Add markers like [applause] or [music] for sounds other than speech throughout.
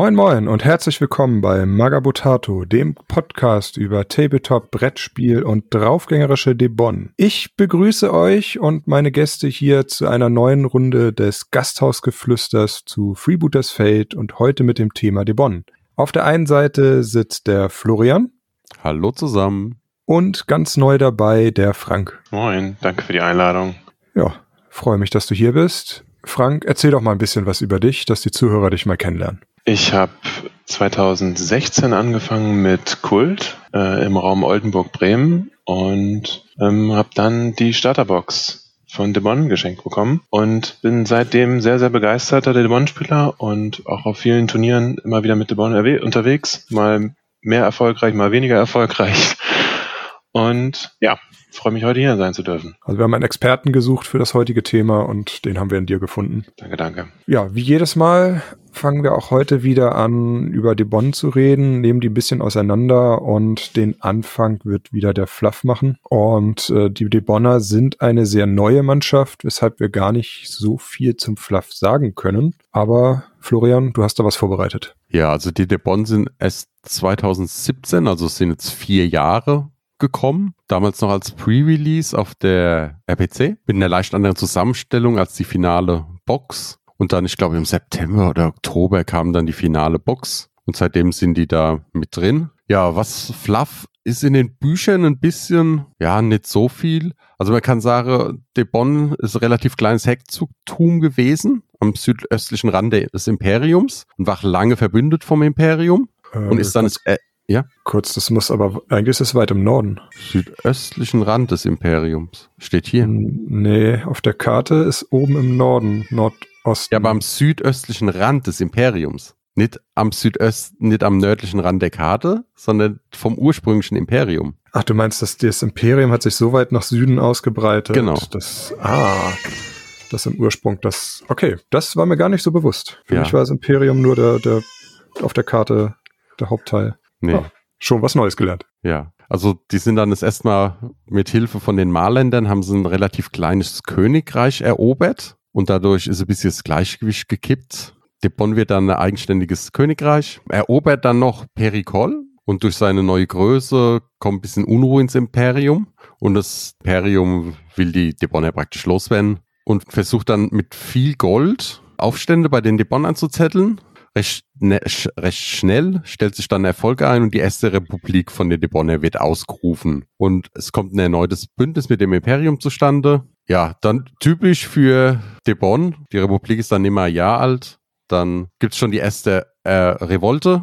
Moin Moin und herzlich willkommen bei Magabotato, dem Podcast über Tabletop, Brettspiel und draufgängerische Debon. Ich begrüße euch und meine Gäste hier zu einer neuen Runde des Gasthausgeflüsters zu Freebooters Fate und heute mit dem Thema Debon. Auf der einen Seite sitzt der Florian. Hallo zusammen. Und ganz neu dabei der Frank. Moin, danke für die Einladung. Ja, freue mich, dass du hier bist. Frank, erzähl doch mal ein bisschen was über dich, dass die Zuhörer dich mal kennenlernen. Ich habe 2016 angefangen mit Kult äh, im Raum Oldenburg-Bremen und ähm, habe dann die Starterbox von Demon geschenkt bekommen und bin seitdem sehr, sehr begeisterter Demon-Spieler und auch auf vielen Turnieren immer wieder mit Demon unterwegs. Mal mehr erfolgreich, mal weniger erfolgreich. Und ja, freue mich heute hier sein zu dürfen. Also wir haben einen Experten gesucht für das heutige Thema und den haben wir in dir gefunden. Danke, danke. Ja, wie jedes Mal fangen wir auch heute wieder an, über die Bonn zu reden, nehmen die ein bisschen auseinander und den Anfang wird wieder der Fluff machen. Und äh, die Debonner sind eine sehr neue Mannschaft, weshalb wir gar nicht so viel zum Fluff sagen können. Aber Florian, du hast da was vorbereitet. Ja, also die Debon sind erst 2017, also es sind jetzt vier Jahre gekommen, damals noch als Pre-Release auf der RPC, mit einer leicht anderen Zusammenstellung als die finale Box. Und dann, ich glaube, im September oder Oktober kam dann die finale Box. Und seitdem sind die da mit drin. Ja, was Fluff ist in den Büchern ein bisschen, ja, nicht so viel. Also man kann sagen, De Bonn ist ein relativ kleines Hektzugtum gewesen am südöstlichen Rand des Imperiums und war lange verbündet vom Imperium äh, und ist dann das, äh, ja? Kurz, das muss aber, eigentlich ist es weit im Norden. Südöstlichen Rand des Imperiums. Steht hier. Nee, auf der Karte ist oben im Norden, Nord Osten. Ja, aber am südöstlichen Rand des Imperiums. Nicht am Südöst, nicht am nördlichen Rand der Karte, sondern vom ursprünglichen Imperium. Ach, du meinst, dass das Imperium hat sich so weit nach Süden ausgebreitet? Genau. Das, ah, das im Ursprung, das, okay, das war mir gar nicht so bewusst. Für ja. mich war das Imperium nur der, der, auf der Karte der Hauptteil. Nee. Ah, schon was Neues gelernt. Ja. Also die sind dann das erste Mal mit Hilfe von den Marländern haben sie ein relativ kleines Königreich erobert und dadurch ist ein bisschen das Gleichgewicht gekippt. Debon wird dann ein eigenständiges Königreich, erobert dann noch Perikol und durch seine neue Größe kommt ein bisschen Unruhe ins Imperium und das Imperium will die Debonner praktisch loswerden und versucht dann mit viel Gold Aufstände bei den Debon anzuzetteln. Recht, ne, recht schnell stellt sich dann Erfolg ein und die erste Republik von den Debonner wird ausgerufen. Und es kommt ein erneutes Bündnis mit dem Imperium zustande. Ja, dann typisch für Debon. Die Republik ist dann immer ein Jahr alt. Dann gibt's schon die erste äh, Revolte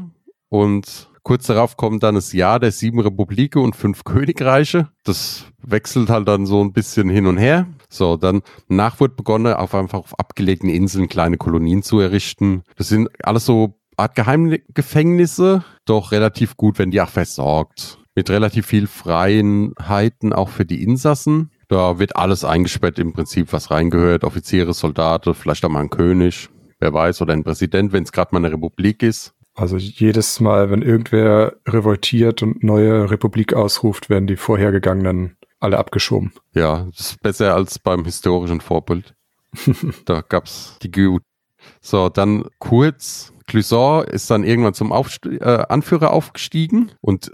und kurz darauf kommt dann das Jahr der sieben Republiken und fünf Königreiche. Das wechselt halt dann so ein bisschen hin und her. So, dann nach wird begonnen, auf einfach auf abgelegten Inseln kleine Kolonien zu errichten. Das sind alles so Art Geheimgefängnisse, doch relativ gut, wenn die auch versorgt. Mit relativ viel Freiheiten auch für die Insassen. Da wird alles eingesperrt im Prinzip, was reingehört. Offiziere, Soldaten, vielleicht auch mal ein König, wer weiß, oder ein Präsident, wenn es gerade mal eine Republik ist. Also jedes Mal, wenn irgendwer revoltiert und neue Republik ausruft, werden die vorhergegangenen alle abgeschoben. Ja, das ist besser als beim historischen Vorbild. [laughs] da gab's die Gut. So, dann kurz Clusor ist dann irgendwann zum Aufst äh, Anführer aufgestiegen und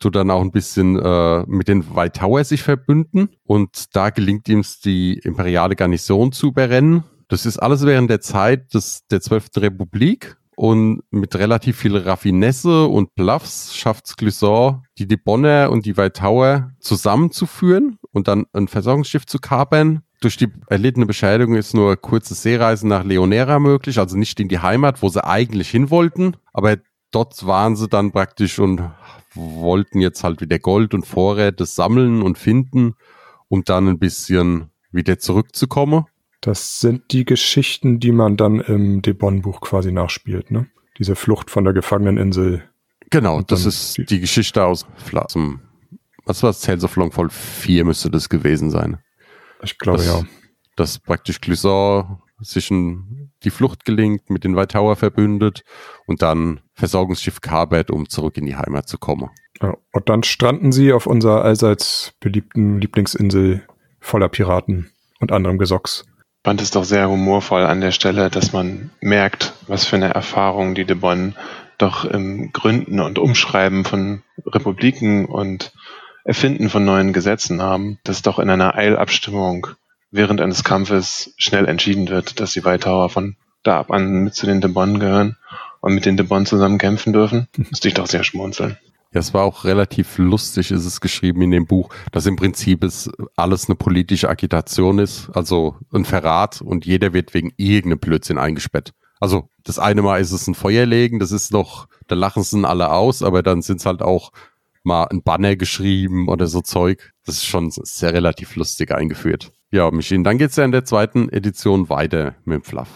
tut dann auch ein bisschen äh, mit den White Tower sich verbünden. Und da gelingt ihm die imperiale Garnison zu überrennen. Das ist alles während der Zeit des, der 12. Republik. Und mit relativ viel Raffinesse und Bluffs schafft Clusor, die Debonner und die White Tower zusammenzuführen und dann ein Versorgungsschiff zu kapern durch die erlittene Beschädigung ist nur kurze Seereisen nach Leonera möglich, also nicht in die Heimat, wo sie eigentlich hin wollten. Aber dort waren sie dann praktisch und wollten jetzt halt wieder Gold und Vorräte sammeln und finden um dann ein bisschen wieder zurückzukommen. Das sind die Geschichten, die man dann im Debon-Buch quasi nachspielt, ne? Diese Flucht von der Gefangeneninsel. Genau, das ist die, die Geschichte aus Flassen. Was war es? Tales of Longfall 4 müsste das gewesen sein. Ich glaube, das, ja. Dass praktisch Clisor sich in die Flucht gelingt, mit den White Tower verbündet und dann Versorgungsschiff Carbet, um zurück in die Heimat zu kommen. Ja, und dann stranden sie auf unserer allseits beliebten Lieblingsinsel voller Piraten und anderem Gesocks. Band ist doch sehr humorvoll an der Stelle, dass man merkt, was für eine Erfahrung die de Bonn doch im Gründen und Umschreiben von Republiken und Erfinden von neuen Gesetzen haben, dass doch in einer Eilabstimmung während eines Kampfes schnell entschieden wird, dass die Weithauer von da ab an mit zu den De Bonn gehören und mit den De Bonn zusammen kämpfen dürfen. Musste ich doch sehr schmunzeln. Ja, es war auch relativ lustig, ist es geschrieben in dem Buch, dass im Prinzip es alles eine politische Agitation ist, also ein Verrat und jeder wird wegen irgendeinem Blödsinn eingesperrt. Also das eine Mal ist es ein Feuerlegen, das ist noch, da lachen sie alle aus, aber dann sind es halt auch mal ein Banner geschrieben oder so Zeug. Das ist schon sehr relativ lustig eingeführt. Ja, Michin, dann geht's ja in der zweiten Edition weiter mit dem Fluff.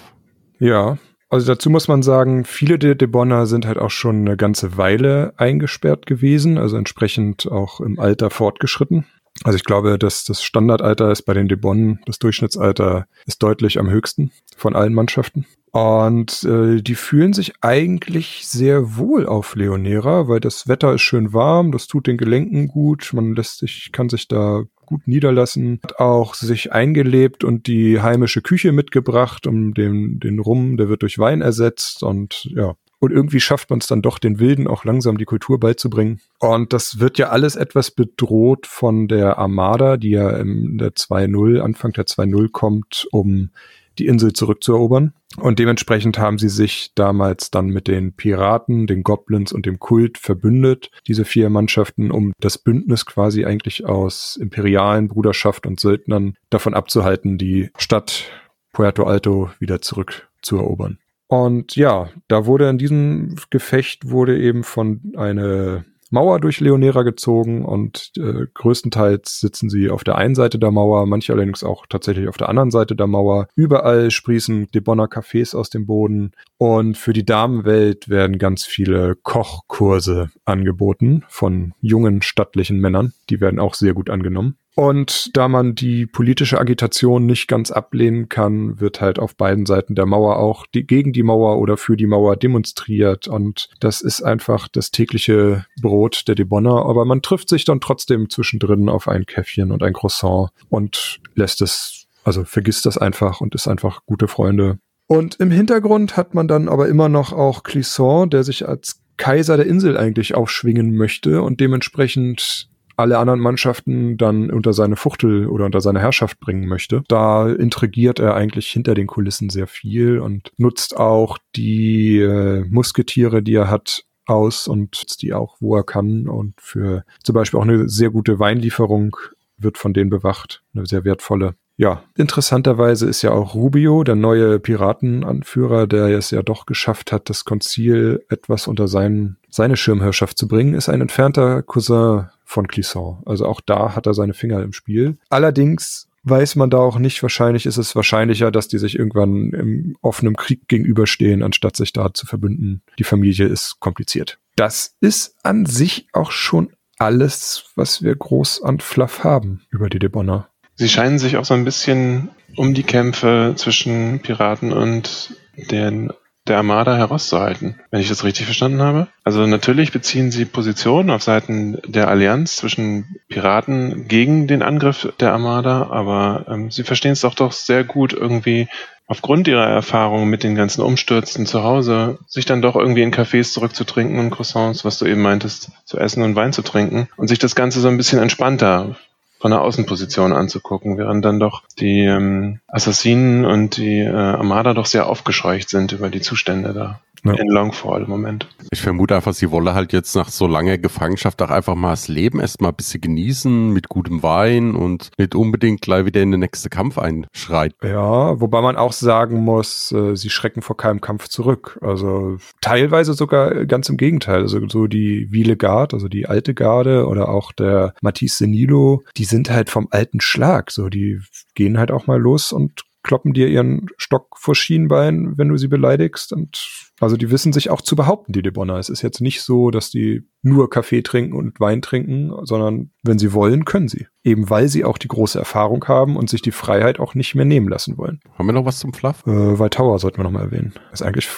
Ja, also dazu muss man sagen, viele der Debonner sind halt auch schon eine ganze Weile eingesperrt gewesen, also entsprechend auch im Alter fortgeschritten. Also ich glaube, dass das Standardalter ist bei den Debonnen, das Durchschnittsalter ist deutlich am höchsten von allen Mannschaften. Und äh, die fühlen sich eigentlich sehr wohl auf Leonera, weil das Wetter ist schön warm, das tut den Gelenken gut, man lässt sich, kann sich da gut niederlassen, hat auch sich eingelebt und die heimische Küche mitgebracht, um den, den Rum, der wird durch Wein ersetzt und ja. Und irgendwie schafft man es dann doch, den Wilden auch langsam die Kultur beizubringen. Und das wird ja alles etwas bedroht von der Armada, die ja in der 2.0, Anfang der 2.0 kommt, um die Insel zurückzuerobern. Und dementsprechend haben sie sich damals dann mit den Piraten, den Goblins und dem Kult verbündet, diese vier Mannschaften, um das Bündnis quasi eigentlich aus imperialen Bruderschaft und Söldnern davon abzuhalten, die Stadt Puerto Alto wieder zurückzuerobern. Und ja, da wurde in diesem Gefecht wurde eben von eine Mauer durch Leonera gezogen und äh, größtenteils sitzen sie auf der einen Seite der Mauer, manche allerdings auch tatsächlich auf der anderen Seite der Mauer. Überall sprießen die Bonner Cafés aus dem Boden und für die Damenwelt werden ganz viele Kochkurse angeboten von jungen stattlichen Männern. Die werden auch sehr gut angenommen. Und da man die politische Agitation nicht ganz ablehnen kann, wird halt auf beiden Seiten der Mauer auch die, gegen die Mauer oder für die Mauer demonstriert. Und das ist einfach das tägliche Brot der Debonner. Aber man trifft sich dann trotzdem zwischendrin auf ein Käffchen und ein Croissant und lässt es, also vergisst das einfach und ist einfach gute Freunde. Und im Hintergrund hat man dann aber immer noch auch Clisson, der sich als Kaiser der Insel eigentlich aufschwingen möchte und dementsprechend alle anderen Mannschaften dann unter seine Fuchtel oder unter seine Herrschaft bringen möchte. Da intrigiert er eigentlich hinter den Kulissen sehr viel und nutzt auch die äh, Musketiere, die er hat, aus und die auch, wo er kann. Und für zum Beispiel auch eine sehr gute Weinlieferung wird von denen bewacht, eine sehr wertvolle. Ja, interessanterweise ist ja auch Rubio, der neue Piratenanführer, der es ja doch geschafft hat, das Konzil etwas unter seinen, seine Schirmherrschaft zu bringen, ist ein entfernter Cousin von Clisson. Also auch da hat er seine Finger im Spiel. Allerdings weiß man da auch nicht, wahrscheinlich ist es wahrscheinlicher, dass die sich irgendwann im offenen Krieg gegenüberstehen, anstatt sich da zu verbünden. Die Familie ist kompliziert. Das ist an sich auch schon alles, was wir groß an Fluff haben über die Debonner. Sie scheinen sich auch so ein bisschen um die Kämpfe zwischen Piraten und den der Armada herauszuhalten, wenn ich das richtig verstanden habe. Also natürlich beziehen sie Position auf Seiten der Allianz zwischen Piraten gegen den Angriff der Armada, aber ähm, sie verstehen es doch doch sehr gut irgendwie aufgrund ihrer Erfahrung mit den ganzen Umstürzen zu Hause, sich dann doch irgendwie in Cafés zurückzutrinken und Croissants, was du eben meintest, zu essen und Wein zu trinken und sich das Ganze so ein bisschen entspannter von der Außenposition anzugucken, während dann doch die ähm, Assassinen und die äh, Armada doch sehr aufgescheucht sind über die Zustände da. Ja. in Longfall im Moment. Ich vermute einfach, sie wolle halt jetzt nach so langer Gefangenschaft auch einfach mal das Leben erstmal ein bisschen genießen mit gutem Wein und nicht unbedingt gleich wieder in den nächsten Kampf einschreit. Ja, wobei man auch sagen muss, äh, sie schrecken vor keinem Kampf zurück. Also teilweise sogar ganz im Gegenteil. Also so die Wiele Guard, also die alte Garde oder auch der Matisse Senilo, die sind halt vom alten Schlag. So, die gehen halt auch mal los und kloppen dir ihren Stock vor Schienbein, wenn du sie beleidigst. Und also die wissen sich auch zu behaupten, die Debonner. Es ist jetzt nicht so, dass die nur Kaffee trinken und Wein trinken, sondern wenn sie wollen, können sie. Eben weil sie auch die große Erfahrung haben und sich die Freiheit auch nicht mehr nehmen lassen wollen. Haben wir noch was zum Fluff? Äh, Weitauer sollten wir noch mal erwähnen. Ist eigentlich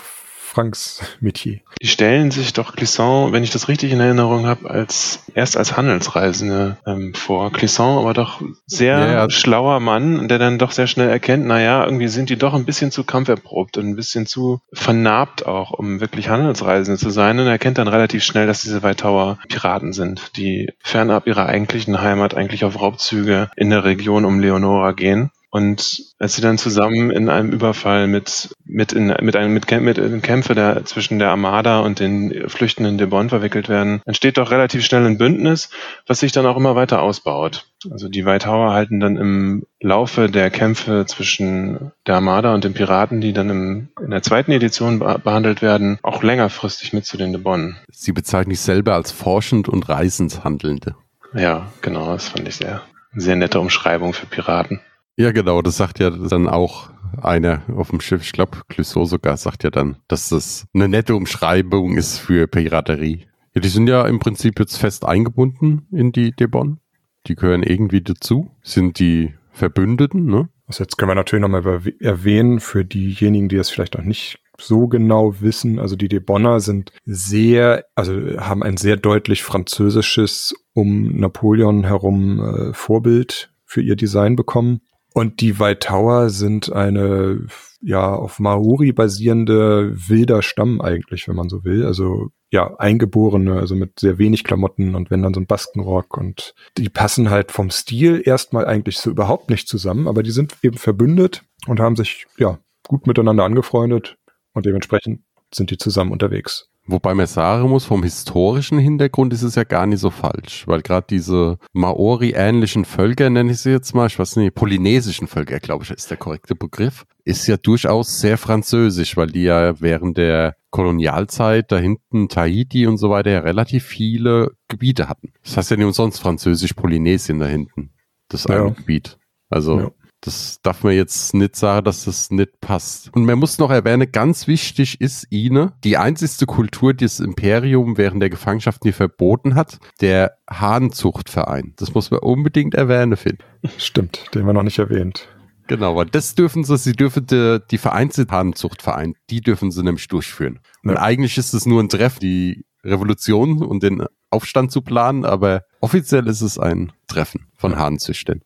Franks Metier. Die stellen sich doch Clisson, wenn ich das richtig in Erinnerung habe, als erst als Handelsreisende ähm, vor. Clisson aber doch sehr ja, ja. schlauer Mann, der dann doch sehr schnell erkennt, naja, irgendwie sind die doch ein bisschen zu kampferprobt und ein bisschen zu vernarbt auch, um wirklich Handelsreisende zu sein. Und er erkennt dann relativ schnell, dass diese Weitauer Piraten sind, die fernab ihrer eigentlichen Heimat eigentlich auf Raubzüge in der Region um Leonora gehen und als sie dann zusammen in einem Überfall mit, mit, in, mit einem, mit, mit in Kämpfe der, zwischen der Armada und den Flüchtenden de Bonn verwickelt werden, entsteht doch relativ schnell ein Bündnis, was sich dann auch immer weiter ausbaut. Also die Whitehauer halten dann im Laufe der Kämpfe zwischen der Armada und den Piraten, die dann im, in der zweiten Edition behandelt werden, auch längerfristig mit zu den de Bonn. Sie bezeichnen sich selber als forschend und reisend Handelnde. Ja, genau, das fand ich sehr, sehr nette Umschreibung für Piraten. Ja, genau, das sagt ja dann auch einer auf dem Schiff, ich glaube, Clouseau sogar sagt ja dann, dass das eine nette Umschreibung ist für Piraterie. Ja, die sind ja im Prinzip jetzt fest eingebunden in die Debon. Die gehören irgendwie dazu, sind die Verbündeten, ne? Das jetzt können wir natürlich nochmal erwähnen für diejenigen, die es vielleicht noch nicht so genau wissen. Also die Debonner sind sehr, also haben ein sehr deutlich französisches um Napoleon herum äh, Vorbild für ihr Design bekommen. Und die White Tower sind eine ja auf Maori basierende wilder Stamm eigentlich, wenn man so will. Also ja, eingeborene, also mit sehr wenig Klamotten und wenn dann so ein Baskenrock und die passen halt vom Stil erstmal eigentlich so überhaupt nicht zusammen, aber die sind eben verbündet und haben sich ja gut miteinander angefreundet und dementsprechend sind die zusammen unterwegs. Wobei man sagen muss, vom historischen Hintergrund ist es ja gar nicht so falsch, weil gerade diese Maori-ähnlichen Völker, nenne ich sie jetzt mal, ich weiß nicht, polynesischen Völker, glaube ich, ist der korrekte Begriff, ist ja durchaus sehr französisch, weil die ja während der Kolonialzeit da hinten Tahiti und so weiter ja relativ viele Gebiete hatten. Das heißt ja nicht umsonst französisch-Polynesien da hinten, das ja. eine Gebiet. Also ja. Das darf man jetzt nicht sagen, dass das nicht passt. Und man muss noch erwähnen, ganz wichtig ist ihnen die einzigste Kultur, die das Imperium während der Gefangenschaft nie verboten hat, der Hahnzuchtverein. Das muss man unbedingt erwähnen, finden. Stimmt, den wir noch nicht erwähnt. Genau, weil das dürfen sie, sie dürfen die, die Hahnzuchtverein, die dürfen sie nämlich durchführen. Ja. Und eigentlich ist es nur ein Treff, die Revolution und den Aufstand zu planen, aber offiziell ist es ein Treffen von Hahnzüchtern.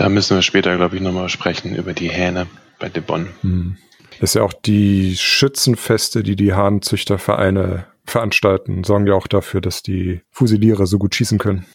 Da müssen wir später, glaube ich, nochmal sprechen über die Hähne bei De Bonn. Hm. Das ist ja auch die Schützenfeste, die die Hahnzüchtervereine veranstalten, sorgen ja auch dafür, dass die Fusilierer so gut schießen können.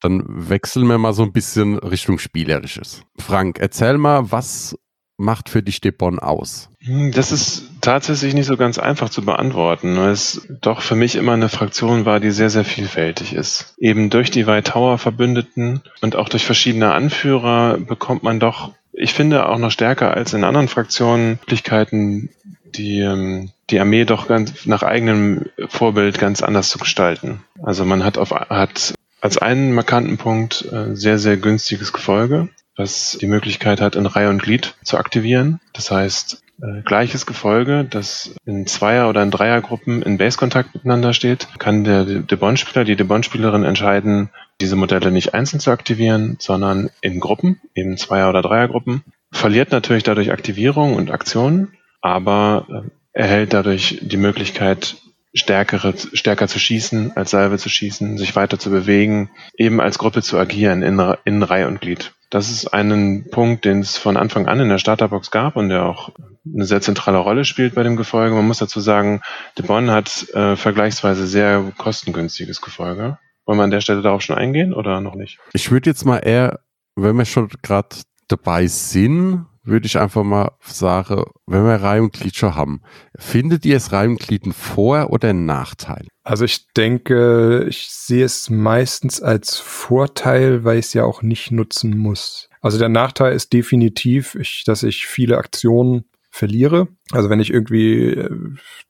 Dann wechseln wir mal so ein bisschen Richtung Spielerisches. Frank, erzähl mal, was macht für dich Debon aus? Hm, das ist tatsächlich nicht so ganz einfach zu beantworten, weil es doch für mich immer eine Fraktion war, die sehr, sehr vielfältig ist. Eben durch die White Tower Verbündeten und auch durch verschiedene Anführer bekommt man doch, ich finde auch noch stärker als in anderen Fraktionen, Möglichkeiten, die, ähm, die Armee doch ganz nach eigenem Vorbild ganz anders zu gestalten. Also man hat auf, hat als einen markanten Punkt äh, sehr, sehr günstiges Gefolge was die Möglichkeit hat, in Reihe und Glied zu aktivieren. Das heißt, äh, gleiches Gefolge, das in Zweier- oder in Dreiergruppen in Base-Kontakt miteinander steht, kann der Debon-Spieler, die Debon-Spielerin entscheiden, diese Modelle nicht einzeln zu aktivieren, sondern in Gruppen, eben Zweier- oder Dreiergruppen. Verliert natürlich dadurch Aktivierung und Aktionen, aber äh, erhält dadurch die Möglichkeit, stärkere, stärker zu schießen, als Salve zu schießen, sich weiter zu bewegen, eben als Gruppe zu agieren in, in Reihe und Glied. Das ist ein Punkt, den es von Anfang an in der Starterbox gab und der auch eine sehr zentrale Rolle spielt bei dem Gefolge. Man muss dazu sagen, De Bonn hat äh, vergleichsweise sehr kostengünstiges Gefolge. Wollen wir an der Stelle darauf schon eingehen oder noch nicht? Ich würde jetzt mal eher, wenn wir schon gerade dabei sind, würde ich einfach mal sagen, wenn wir Reihe und Glied schon haben, findet ihr es Reihe und Glied ein Vor- oder ein Nachteil? Also ich denke, ich sehe es meistens als Vorteil, weil ich es ja auch nicht nutzen muss. Also der Nachteil ist definitiv, ich, dass ich viele Aktionen verliere. Also wenn ich irgendwie äh,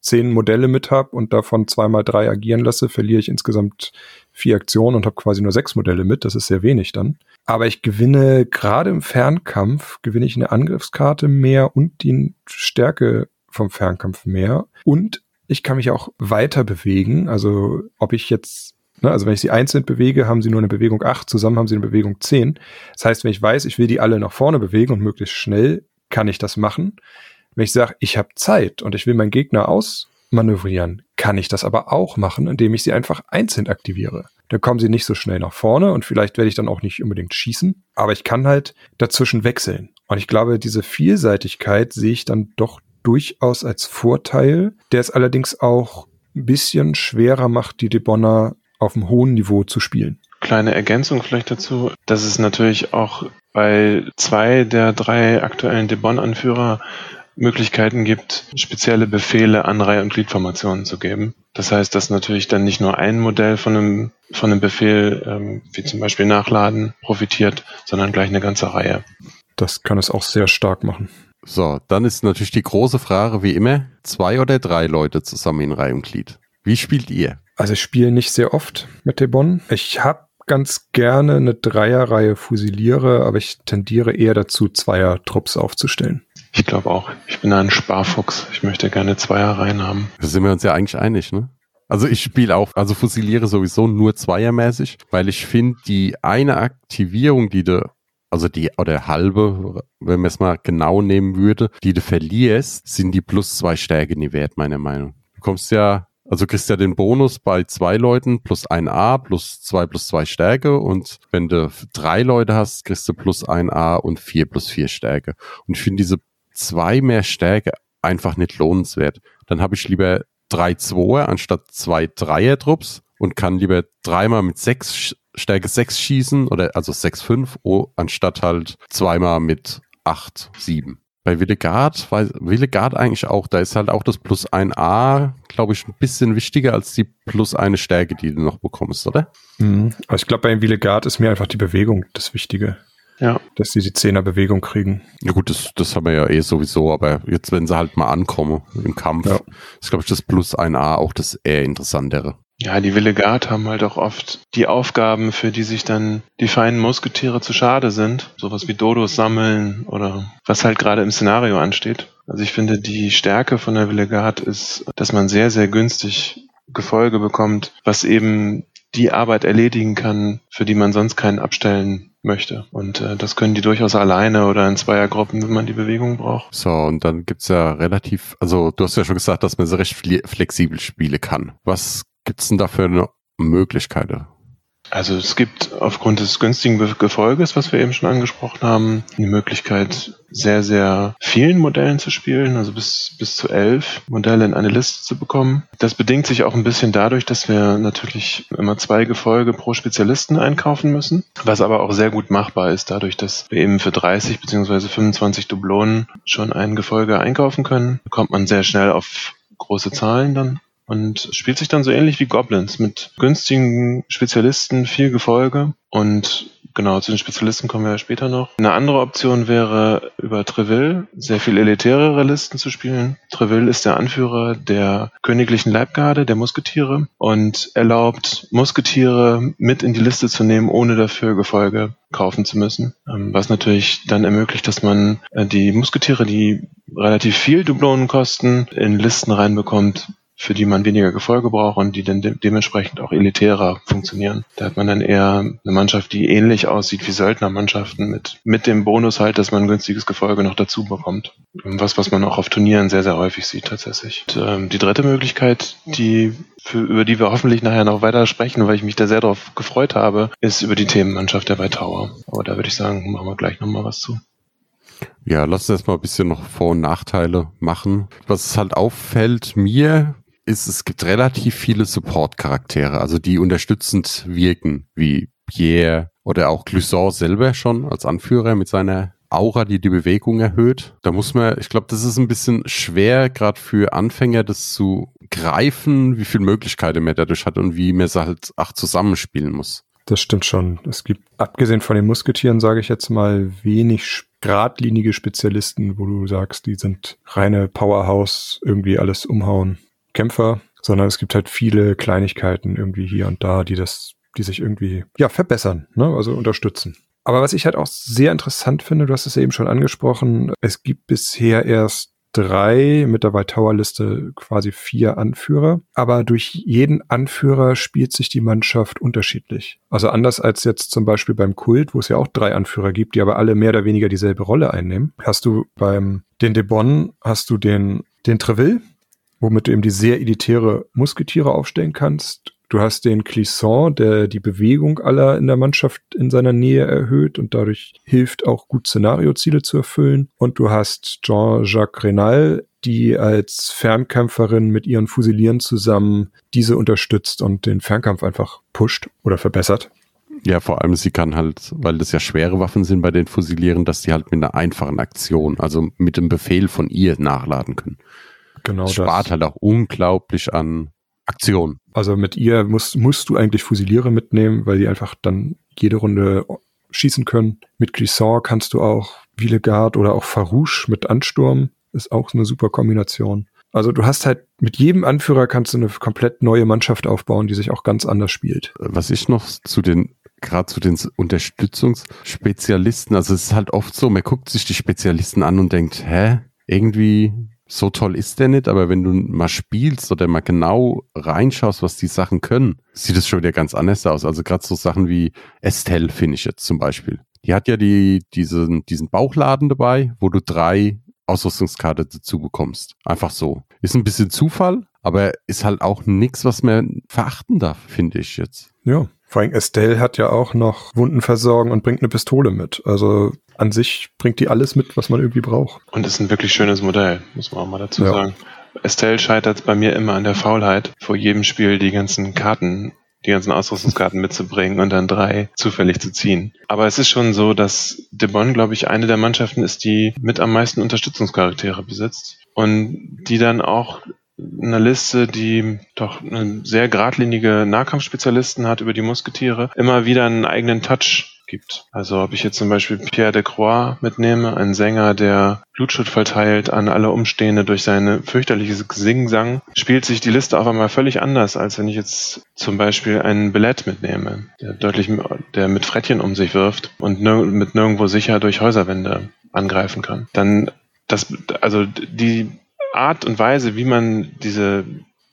zehn Modelle mit habe und davon zweimal drei agieren lasse, verliere ich insgesamt vier Aktionen und habe quasi nur sechs Modelle mit. Das ist sehr wenig dann. Aber ich gewinne gerade im Fernkampf, gewinne ich eine Angriffskarte mehr und die Stärke vom Fernkampf mehr. Und ich kann mich auch weiter bewegen. Also ob ich jetzt Ne, also wenn ich sie einzeln bewege, haben sie nur eine Bewegung 8, zusammen haben sie eine Bewegung 10. Das heißt, wenn ich weiß, ich will die alle nach vorne bewegen und möglichst schnell, kann ich das machen. Wenn ich sage, ich habe Zeit und ich will meinen Gegner ausmanövrieren, kann ich das aber auch machen, indem ich sie einfach einzeln aktiviere. Dann kommen sie nicht so schnell nach vorne und vielleicht werde ich dann auch nicht unbedingt schießen, aber ich kann halt dazwischen wechseln. Und ich glaube, diese Vielseitigkeit sehe ich dann doch durchaus als Vorteil, der es allerdings auch ein bisschen schwerer macht, die Debonner auf einem hohen Niveau zu spielen. Kleine Ergänzung vielleicht dazu, dass es natürlich auch bei zwei der drei aktuellen Debon-Anführer Möglichkeiten gibt, spezielle Befehle an Reihe- und Gliedformationen zu geben. Das heißt, dass natürlich dann nicht nur ein Modell von einem, von einem Befehl, ähm, wie zum Beispiel Nachladen, profitiert, sondern gleich eine ganze Reihe. Das kann es auch sehr stark machen. So, dann ist natürlich die große Frage, wie immer, zwei oder drei Leute zusammen in Reihe und Glied. Wie spielt ihr? Also ich spiele nicht sehr oft mit Debon. Ich habe ganz gerne eine Dreierreihe Fusiliere, aber ich tendiere eher dazu, Zweier-Trupps aufzustellen. Ich glaube auch. Ich bin ein Sparfuchs. Ich möchte gerne Zweierreihen haben. Da sind wir uns ja eigentlich einig, ne? Also ich spiele auch, also fusiliere sowieso nur zweiermäßig, weil ich finde, die eine Aktivierung, die du, also die, oder halbe, wenn man es mal genau nehmen würde, die du verlierst, sind die plus zwei Stärke nie wert, meiner Meinung. Du kommst ja, also kriegst ja den Bonus bei zwei Leuten plus ein A plus zwei plus zwei Stärke und wenn du drei Leute hast, kriegst du plus ein A und vier plus vier Stärke. Und ich finde diese zwei mehr Stärke einfach nicht lohnenswert. Dann habe ich lieber drei Zweier anstatt zwei Dreier-Trupps und kann lieber dreimal mit sechs Stärke sechs schießen oder also sechs fünf oh, anstatt halt zweimal mit acht sieben. Bei Willegard, weil Willegard eigentlich auch, da ist halt auch das plus ein A, glaube ich, ein bisschen wichtiger als die plus eine Stärke, die du noch bekommst, oder? Mhm. Also ich glaube, bei Willegard ist mir einfach die Bewegung das Wichtige. Ja. Dass sie die Zehner-Bewegung kriegen. Ja gut, das, das haben wir ja eh sowieso, aber jetzt, wenn sie halt mal ankommen im Kampf, Ja. ist, glaube ich, das Plus 1A auch das eher interessantere. Ja, die Willegard haben halt auch oft die Aufgaben, für die sich dann die feinen Musketiere zu schade sind. Sowas wie Dodos sammeln oder was halt gerade im Szenario ansteht. Also ich finde, die Stärke von der Willegard ist, dass man sehr, sehr günstig Gefolge bekommt, was eben die Arbeit erledigen kann, für die man sonst keinen abstellen möchte. Und äh, das können die durchaus alleine oder in Zweiergruppen, wenn man die Bewegung braucht. So, und dann gibt's ja relativ, also du hast ja schon gesagt, dass man so recht fle- flexibel spielen kann. Was gibt's denn da für eine Möglichkeit? Also es gibt aufgrund des günstigen Gefolges, was wir eben schon angesprochen haben, die Möglichkeit, sehr, sehr vielen Modellen zu spielen, also bis, bis zu elf Modelle in eine Liste zu bekommen. Das bedingt sich auch ein bisschen dadurch, dass wir natürlich immer zwei Gefolge pro Spezialisten einkaufen müssen, was aber auch sehr gut machbar ist, dadurch, dass wir eben für 30 bzw. 25 Dublonen schon ein Gefolge einkaufen können, kommt man sehr schnell auf große Zahlen dann und spielt sich dann so ähnlich wie Goblins mit günstigen Spezialisten, viel Gefolge und genau, zu den Spezialisten kommen wir ja später noch. Eine andere Option wäre über Treville sehr viel elitärere Listen zu spielen. Treville ist der Anführer der königlichen Leibgarde, der Musketiere und erlaubt Musketiere mit in die Liste zu nehmen, ohne dafür Gefolge kaufen zu müssen. Ähm, Was natürlich dann ermöglicht, dass man äh, die Musketiere, die relativ viel Dublonen kosten, in Listen reinbekommt, für die man weniger Gefolge braucht und die dann de dementsprechend auch elitärer funktionieren. Da hat man dann eher eine Mannschaft, die ähnlich aussieht wie Söldnermannschaften mit, mit dem Bonus halt, dass man günstiges Gefolge noch dazu bekommt. Was, was man auch auf Turnieren sehr, sehr häufig sieht tatsächlich. Und, ähm, die dritte Möglichkeit, die für, über die wir hoffentlich nachher noch weiter sprechen, weil ich mich da sehr darauf gefreut habe, ist über die Themenmannschaft der White Tower. Aber da würde ich sagen, machen wir gleich nochmal was zu. Ja, lass uns erstmal ein bisschen noch Vor- und Nachteile machen. Was halt auffällt mir, ist, es gibt relativ viele Support-Charaktere, also die unterstützend wirken, wie Pierre oder auch Clusson selber schon als Anführer mit seiner Aura, die die Bewegung erhöht. Da muss man, ich glaube, das ist ein bisschen schwer, gerade für Anfänger, das zu greifen, wie viele Möglichkeiten man dadurch hat und wie man es halt auch zusammenspielen muss. Das stimmt schon. Es gibt, abgesehen von den Musketieren, sage ich jetzt mal, wenig geradlinige Spezialisten, wo du sagst, die sind reine Powerhouse, irgendwie alles umhauen. Kämpfer, sondern es gibt halt viele Kleinigkeiten irgendwie hier und da, die das, die sich irgendwie, ja, verbessern, ne? also unterstützen. Aber was ich halt auch sehr interessant finde, du hast es ja eben schon angesprochen, es gibt bisher erst drei, mit der White Tower Liste quasi vier Anführer. Aber durch jeden Anführer spielt sich die Mannschaft unterschiedlich. Also anders als jetzt zum Beispiel beim Kult, wo es ja auch drei Anführer gibt, die aber alle mehr oder weniger dieselbe Rolle einnehmen. Hast du beim den Debon hast du den den Treville, womit du eben die sehr elitäre Musketiere aufstellen kannst. Du hast den Clisson, der die Bewegung aller in der Mannschaft in seiner Nähe erhöht und dadurch hilft, auch gut Szenarioziele zu erfüllen. Und du hast Jean-Jacques Renal, die als Fernkämpferin mit ihren Fusilieren zusammen diese unterstützt und den Fernkampf einfach pusht oder verbessert. Ja, vor allem sie kann halt, weil das ja schwere Waffen sind bei den Fusilieren, dass die halt mit einer einfachen Aktion, also mit dem Befehl von ihr nachladen können. Genau das spart das. halt auch unglaublich an Aktion. Also mit ihr musst, musst du eigentlich Fusiliere mitnehmen, weil die einfach dann jede Runde schießen können. Mit Clisson kannst du auch Villegard oder auch Farouche mit Ansturm. Ist auch eine super Kombination. Also du hast halt mit jedem Anführer kannst du eine komplett neue Mannschaft aufbauen, die sich auch ganz anders spielt. Was ich noch zu den gerade zu den Unterstützungsspezialisten, also es ist halt oft so, man guckt sich die Spezialisten an und denkt, hä, irgendwie so toll ist der nicht, aber wenn du mal spielst oder mal genau reinschaust, was die Sachen können, sieht es schon wieder ganz anders aus. Also gerade so Sachen wie Estelle finde ich jetzt zum Beispiel. Die hat ja die, diesen, diesen Bauchladen dabei, wo du drei Ausrüstungskarte dazu bekommst. Einfach so. Ist ein bisschen Zufall, aber ist halt auch nichts, was man verachten darf, finde ich jetzt. Ja. Vor allem Estelle hat ja auch noch Wunden versorgen und bringt eine Pistole mit. Also an sich bringt die alles mit, was man irgendwie braucht. Und ist ein wirklich schönes Modell, muss man auch mal dazu Ja. sagen. Estelle scheitert bei mir immer an der Faulheit, vor jedem Spiel die ganzen Karten, die ganzen Ausrüstungskarten mitzubringen und dann drei zufällig zu ziehen. Aber es ist schon so, dass Debon, glaube ich, eine der Mannschaften ist, die mit am meisten Unterstützungscharaktere besitzt. Und die dann auch eine Liste, die doch eine sehr geradlinige Nahkampfspezialisten hat über die Musketiere, immer wieder einen eigenen Touch gibt. Also ob ich jetzt zum Beispiel Pierre de Croix mitnehme, einen Sänger, der Blutschutt verteilt an alle Umstehende durch seine fürchterliches Sing-Sang, spielt sich die Liste auf einmal völlig anders, als wenn ich jetzt zum Beispiel einen Billett mitnehme, der deutlich, der mit Frettchen um sich wirft und nirg mit nirgendwo sicher durch Häuserwände angreifen kann. Dann das, also die Art und Weise, wie man diese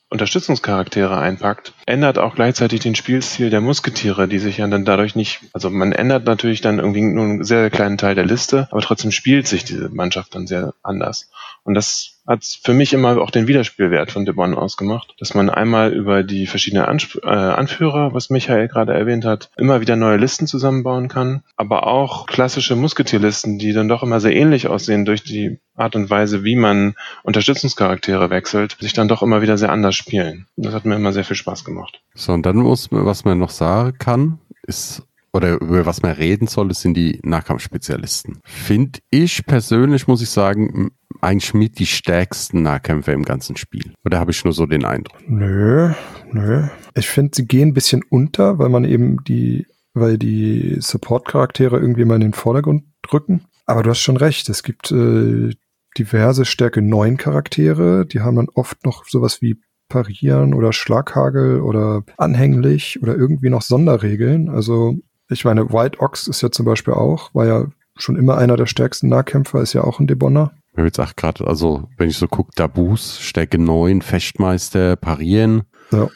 Unterstützungscharaktere einpackt, ändert auch gleichzeitig den Spielstil der Musketiere, die sich ja dann dadurch nicht, also man ändert natürlich dann irgendwie nur einen sehr, sehr kleinen Teil der Liste, aber trotzdem spielt sich diese Mannschaft dann sehr anders. Und das hat für mich immer auch den Wiederspielwert von Debon ausgemacht, dass man einmal über die verschiedenen Ansp äh, Anführer, was Michael gerade erwähnt hat, immer wieder neue Listen zusammenbauen kann, aber auch klassische Musketierlisten, die dann doch immer sehr ähnlich aussehen durch die Art und Weise, wie man Unterstützungscharaktere wechselt, sich dann doch immer wieder sehr anders spielen. Das hat mir immer sehr viel Spaß gemacht. So, und dann muss was man noch sagen kann, ist, oder über was man reden soll, das sind die Nahkampfspezialisten. Finde ich persönlich, muss ich sagen, eigentlich mit die stärksten Nahkämpfer im ganzen Spiel. Oder habe ich nur so den Eindruck? Nö, nö. Ich finde, sie gehen ein bisschen unter, weil man eben die, weil die Support-Charaktere irgendwie mal in den Vordergrund rücken. Aber du hast schon recht, es gibt äh, diverse Stärke 9 Charaktere, die haben dann oft noch sowas wie Parieren oder Schlaghagel oder anhänglich oder irgendwie noch Sonderregeln. Also ich meine, White Ox ist ja zum Beispiel auch, war ja schon immer einer der stärksten Nahkämpfer, ist ja auch ein Debonner. Ich habe jetzt auch gerade, also wenn ich so gucke, Dabus, Stärke 9, Fechtmeister, Parieren. Ja.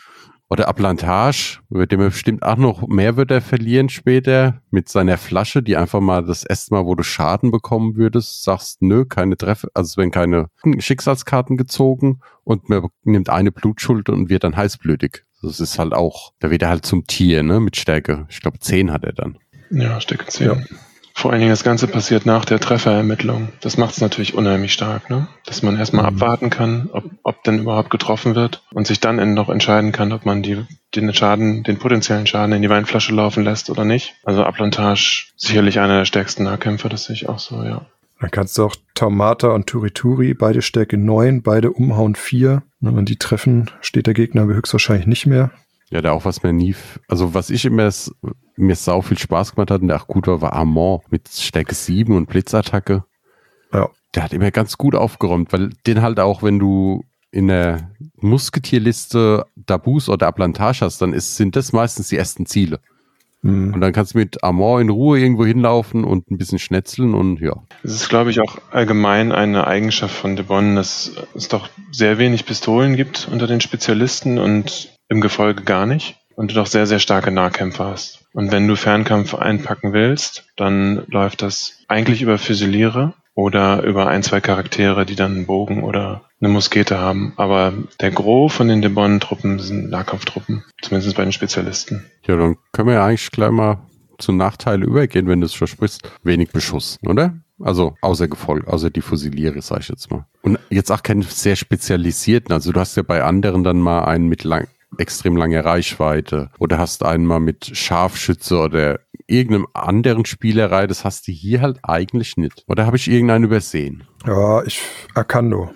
Oder Ablantage, mit dem er bestimmt auch noch mehr wird er verlieren später, mit seiner Flasche, die einfach mal das erste Mal, wo du Schaden bekommen würdest, sagst, nö, keine Treffer, also es werden keine Schicksalskarten gezogen und man nimmt eine Blutschuld und wird dann heißblütig. Das ist halt auch, da wird er halt zum Tier, ne, mit Stärke. Ich glaube, 10 hat er dann. Ja, Stärke 10. Ja. Vor allen Dingen das Ganze passiert nach der Trefferermittlung. Das macht es natürlich unheimlich stark, ne? Dass man erstmal mhm. abwarten kann, ob, ob denn überhaupt getroffen wird und sich dann noch entscheiden kann, ob man die, den Schaden, den potenziellen Schaden in die Weinflasche laufen lässt oder nicht. Also Ablantage sicherlich einer der stärksten Nahkämpfer, das sehe ich auch so, ja. Dann kannst du auch Taumata und Turituri, beide Stärke 9, beide umhauen 4. Wenn man die treffen, steht der Gegner höchstwahrscheinlich nicht mehr. Ja, da auch was mir nie, also was ich immer mir sau viel Spaß gemacht hat und der auch gut war, war Armand mit Stärke 7 und Blitzattacke. Ja. Der hat immer ganz gut aufgeräumt, weil den halt auch, wenn du in der Musketierliste Dabus oder Ablantage hast, dann ist, sind das meistens die ersten Ziele. Mhm. Und dann kannst du mit Amor in Ruhe irgendwo hinlaufen und ein bisschen schnetzeln und ja. Es ist, glaube ich, auch allgemein eine Eigenschaft von De Bonn, dass es doch sehr wenig Pistolen gibt unter den Spezialisten und im Gefolge gar nicht. Und du doch sehr, sehr starke Nahkämpfer hast. Und wenn du Fernkampf einpacken willst, dann läuft das eigentlich über Füsiliere oder über ein, zwei Charaktere, die dann einen Bogen oder eine Muskete haben. Aber der Gros von den Debon-Truppen sind Nahkampftruppen, zumindest bei den Spezialisten. Ja, dann können wir ja eigentlich gleich mal zu Nachteile übergehen, wenn du es versprichst. Wenig Beschuss, oder? Also außer Gefolg, außer die Fusiliere, sag ich jetzt mal. Und jetzt auch keinen sehr spezialisierten. Also du hast ja bei anderen dann mal einen mit lang, extrem lange Reichweite oder hast einen mal mit Scharfschütze oder irgendeinem anderen Spielerei. Das hast du hier halt eigentlich nicht. Oder habe ich irgendeinen übersehen? Ja, ich Akando.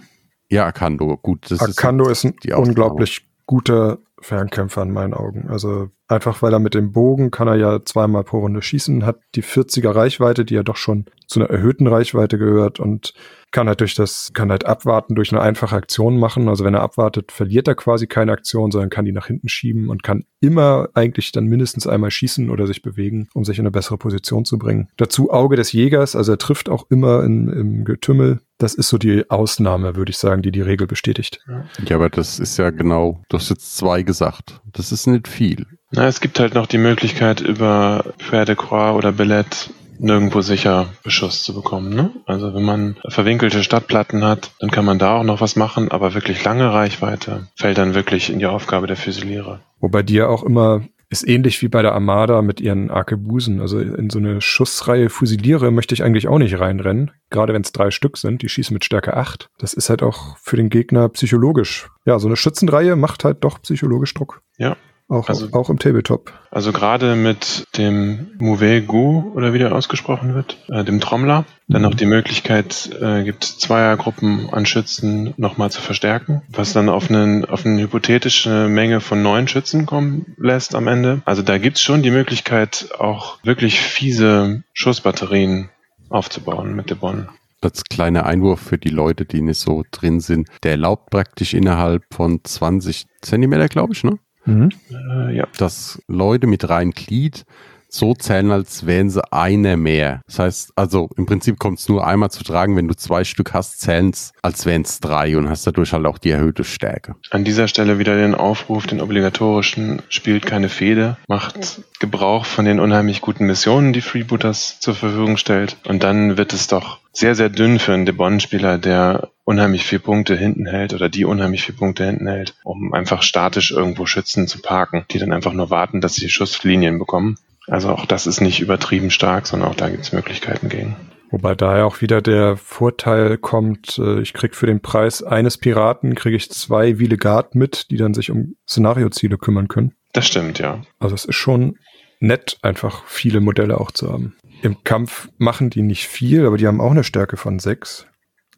Ja, Akando, gut. Das Akando ist, ist ein unglaublich guter Fernkämpfer in meinen Augen. Also einfach, weil er mit dem Bogen kann er ja zweimal pro Runde schießen, hat die 40er Reichweite, die ja doch schon zu einer erhöhten Reichweite gehört und kann halt durch das, kann halt abwarten durch eine einfache Aktion machen. Also wenn er abwartet, verliert er quasi keine Aktion, sondern kann die nach hinten schieben und kann immer eigentlich dann mindestens einmal schießen oder sich bewegen, um sich in eine bessere Position zu bringen. Dazu Auge des Jägers, also er trifft auch immer in, im Getümmel. Das ist so die Ausnahme, würde ich sagen, die die Regel bestätigt. Ja, aber das ist ja genau, du hast jetzt zwei gesagt. Das ist nicht viel. Na, es gibt halt noch die Möglichkeit, über Pferde Croix oder Billett nirgendwo sicher Beschuss zu bekommen. Ne? Also wenn man verwinkelte Stadtplatten hat, dann kann man da auch noch was machen, aber wirklich lange Reichweite fällt dann wirklich in die Aufgabe der Füsiliere. Wobei die ja auch immer ist ähnlich wie bei der Armada mit ihren Arkebusen. Also in so eine Schussreihe Fusiliere möchte ich eigentlich auch nicht reinrennen. Gerade wenn es drei Stück sind, die schießen mit Stärke 8. Das ist halt auch für den Gegner psychologisch. Ja, so eine Schützenreihe macht halt doch psychologisch Druck. Ja, auch, also, auch im Tabletop. Also gerade mit dem Mouvet Gu oder wie der ausgesprochen wird, äh, dem Trommler, dann mhm. noch die Möglichkeit äh, gibt, Zweiergruppen an Schützen nochmal zu verstärken, was dann auf, einen, auf eine hypothetische Menge von neun Schützen kommen lässt am Ende. Also da gibt's schon die Möglichkeit, auch wirklich fiese Schussbatterien aufzubauen mit der Bonn als kleiner Einwurf für die Leute, die nicht so drin sind. Der erlaubt praktisch innerhalb von 20 Zentimeter, glaube ich, ne? Mhm. Äh, ja. Dass Leute mit rein Glied so zählen, als wären sie eine mehr. Das heißt, also im Prinzip kommt es nur einmal zu tragen, wenn du zwei Stück hast, zählen es, als wären es drei und hast dadurch halt auch die erhöhte Stärke. An dieser Stelle wieder den Aufruf, den obligatorischen, spielt keine Fehde, macht Gebrauch von den unheimlich guten Missionen, die Freebooters zur Verfügung stellt und dann wird es doch sehr, sehr dünn für einen Debon-Spieler, der unheimlich viel Punkte hinten hält oder die unheimlich viel Punkte hinten hält, um einfach statisch irgendwo Schützen zu parken, die dann einfach nur warten, dass sie Schusslinien bekommen. Also auch das ist nicht übertrieben stark, sondern auch da gibt es Möglichkeiten gegen. Wobei daher auch wieder der Vorteil kommt, äh, ich krieg für den Preis eines Piraten, kriege ich zwei Vilegat mit, die dann sich um Szenarioziele kümmern können. Das stimmt, ja. Also es ist schon nett, einfach viele Modelle auch zu haben. Im Kampf machen die nicht viel, aber die haben auch eine Stärke von sechs.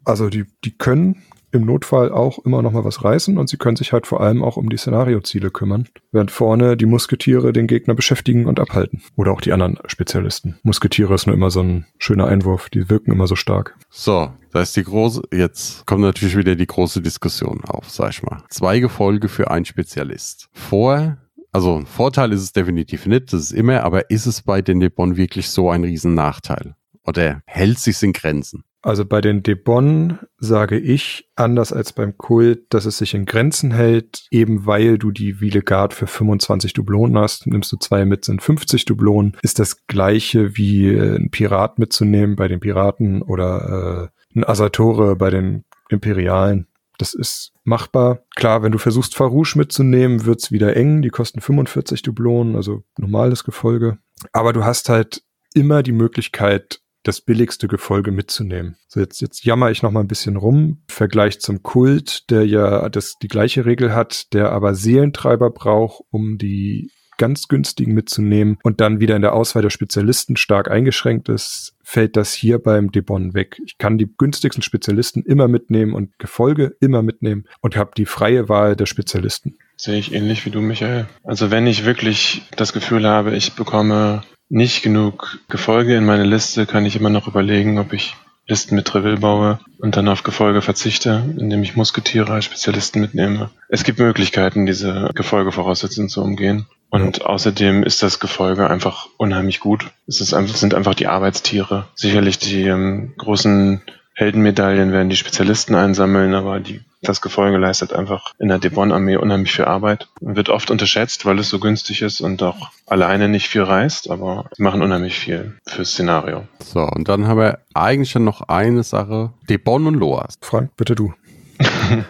Also die, die können im Notfall auch immer noch mal was reißen und sie können sich halt vor allem auch um die Szenarioziele kümmern, während vorne die Musketiere den Gegner beschäftigen und abhalten. Oder auch die anderen Spezialisten. Musketiere ist nur immer so ein schöner Einwurf, die wirken immer so stark. So, da ist die große, jetzt kommt natürlich wieder die große Diskussion auf, sag ich mal. Zwei Gefolge für einen Spezialist. Vor also ein Vorteil ist es definitiv nicht, das ist immer, aber ist es bei den Debon wirklich so ein Riesennachteil? Oder hält sich in Grenzen? Also bei den Debon sage ich, anders als beim Kult, dass es sich in Grenzen hält, eben weil du die Guard für 25 Dublonen hast, nimmst du zwei mit, sind 50 Dublonen, ist das gleiche wie äh, ein Pirat mitzunehmen bei den Piraten oder äh, ein Asatore bei den Imperialen. Das ist machbar. Klar, wenn du versuchst, Farouche mitzunehmen, wird's wieder eng. Die kosten 45 Dublonen, also normales Gefolge. Aber du hast halt immer die Möglichkeit, das billigste Gefolge mitzunehmen. So jetzt, jetzt jammer ich noch mal ein bisschen rum. Vergleich zum Kult, der ja das, die gleiche Regel hat, der aber Seelentreiber braucht, um die ganz günstigen mitzunehmen und dann wieder in der Auswahl der Spezialisten stark eingeschränkt ist, fällt das hier beim Debon weg. Ich kann die günstigsten Spezialisten immer mitnehmen und Gefolge immer mitnehmen und habe die freie Wahl der Spezialisten. Sehe ich ähnlich wie du, Michael. Also wenn ich wirklich das Gefühl habe, ich bekomme nicht genug Gefolge in meine Liste, kann ich immer noch überlegen, ob ich Listen mit Treville baue und dann auf Gefolge verzichte, indem ich Musketiere als Spezialisten mitnehme. Es gibt Möglichkeiten, diese Gefolgevoraussetzungen zu umgehen. Und außerdem ist das Gefolge einfach unheimlich gut. Es ist einfach, sind einfach die Arbeitstiere. Sicherlich die ähm, großen Heldenmedaillen werden die Spezialisten einsammeln, aber die, das Gefolge leistet einfach in der Debon-Armee unheimlich viel Arbeit. Wird oft unterschätzt, weil es so günstig ist und auch alleine nicht viel reißt, aber sie machen unheimlich viel fürs Szenario. So, und dann haben wir eigentlich noch eine Sache. Debon und Loas. Frank, bitte du. [laughs]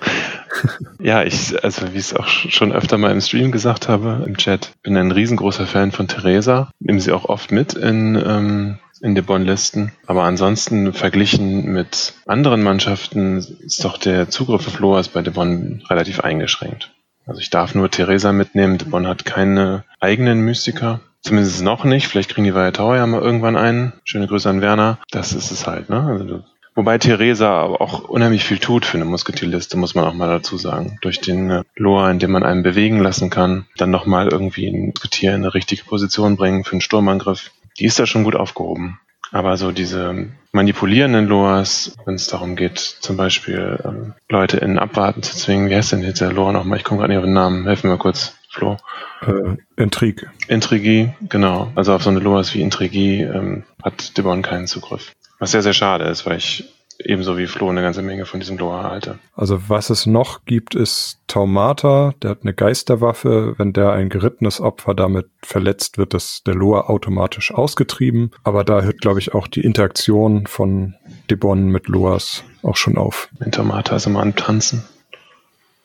ja, ich, also wie ich es auch schon öfter mal im Stream gesagt habe, im Chat, bin ein riesengroßer Fan von Theresa. Nehme sie auch oft mit in, ähm, in die Bonn-Listen. Aber ansonsten verglichen mit anderen Mannschaften ist doch der Zugriff auf Loas bei De Bonn relativ eingeschränkt. Also ich darf nur Theresa mitnehmen. De Bonn hat keine eigenen Mystiker. Zumindest noch nicht. Vielleicht kriegen die Tower ja mal irgendwann einen. Schöne Grüße an Werner. Das ist es halt, ne? Also Wobei Theresa aber auch unheimlich viel tut für eine Musketierliste, muss man auch mal dazu sagen. Durch den äh, Loa, in dem man einen bewegen lassen kann, dann nochmal irgendwie ein Musketier in eine richtige Position bringen für einen Sturmangriff. Die ist da schon gut aufgehoben. Aber so diese manipulierenden Loas, wenn es darum geht, zum Beispiel ähm, Leute in Abwarten zu zwingen, wie heißt denn jetzt der Loa nochmal? Ich komme gerade nicht auf den Namen. Helfen wir kurz, Flo. Äh, Intrigue. Intrigie, genau. Also auf so eine Loas wie Intrigie ähm, hat Debon keinen Zugriff. Was sehr, sehr schade ist, weil ich ebenso wie Flo eine ganze Menge von diesem Loa halte. Also was es noch gibt, ist Taumata, der hat eine Geisterwaffe. Wenn der ein gerittenes Opfer damit verletzt, wird das der Loa automatisch ausgetrieben. Aber da hört, glaube ich, auch die Interaktion von Debon mit Loas auch schon auf. Wenn Taumata ist immer am Tanzen.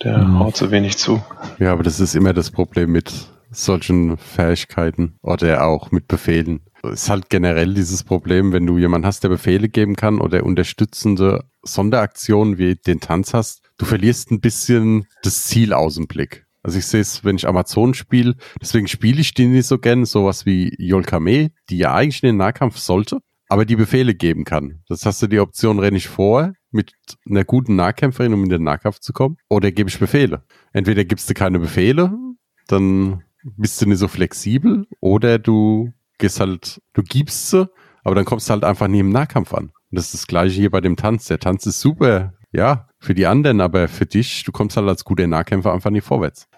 Der mhm. haut so wenig zu. Ja, aber das ist immer das Problem mit solchen Fähigkeiten oder auch mit Befehlen ist halt generell dieses Problem, wenn du jemanden hast, der Befehle geben kann oder unterstützende Sonderaktionen wie den Tanz hast, du verlierst ein bisschen das Ziel aus dem Blick. Also ich sehe es, wenn ich Amazon spiele, deswegen spiele ich die nicht so gern, sowas wie Yolkame, die ja eigentlich in den Nahkampf sollte, aber die Befehle geben kann. Das hast du die Option, renne ich vor mit einer guten Nahkämpferin, um in den Nahkampf zu kommen, oder gebe ich Befehle. Entweder gibst du keine Befehle, dann bist du nicht so flexibel, oder du gehst halt, du gibst sie, aber dann kommst du halt einfach nie im Nahkampf an. Und das ist das gleiche hier bei dem Tanz. Der Tanz ist super, ja, für die anderen, aber für dich, du kommst halt als guter Nahkämpfer einfach nie vorwärts.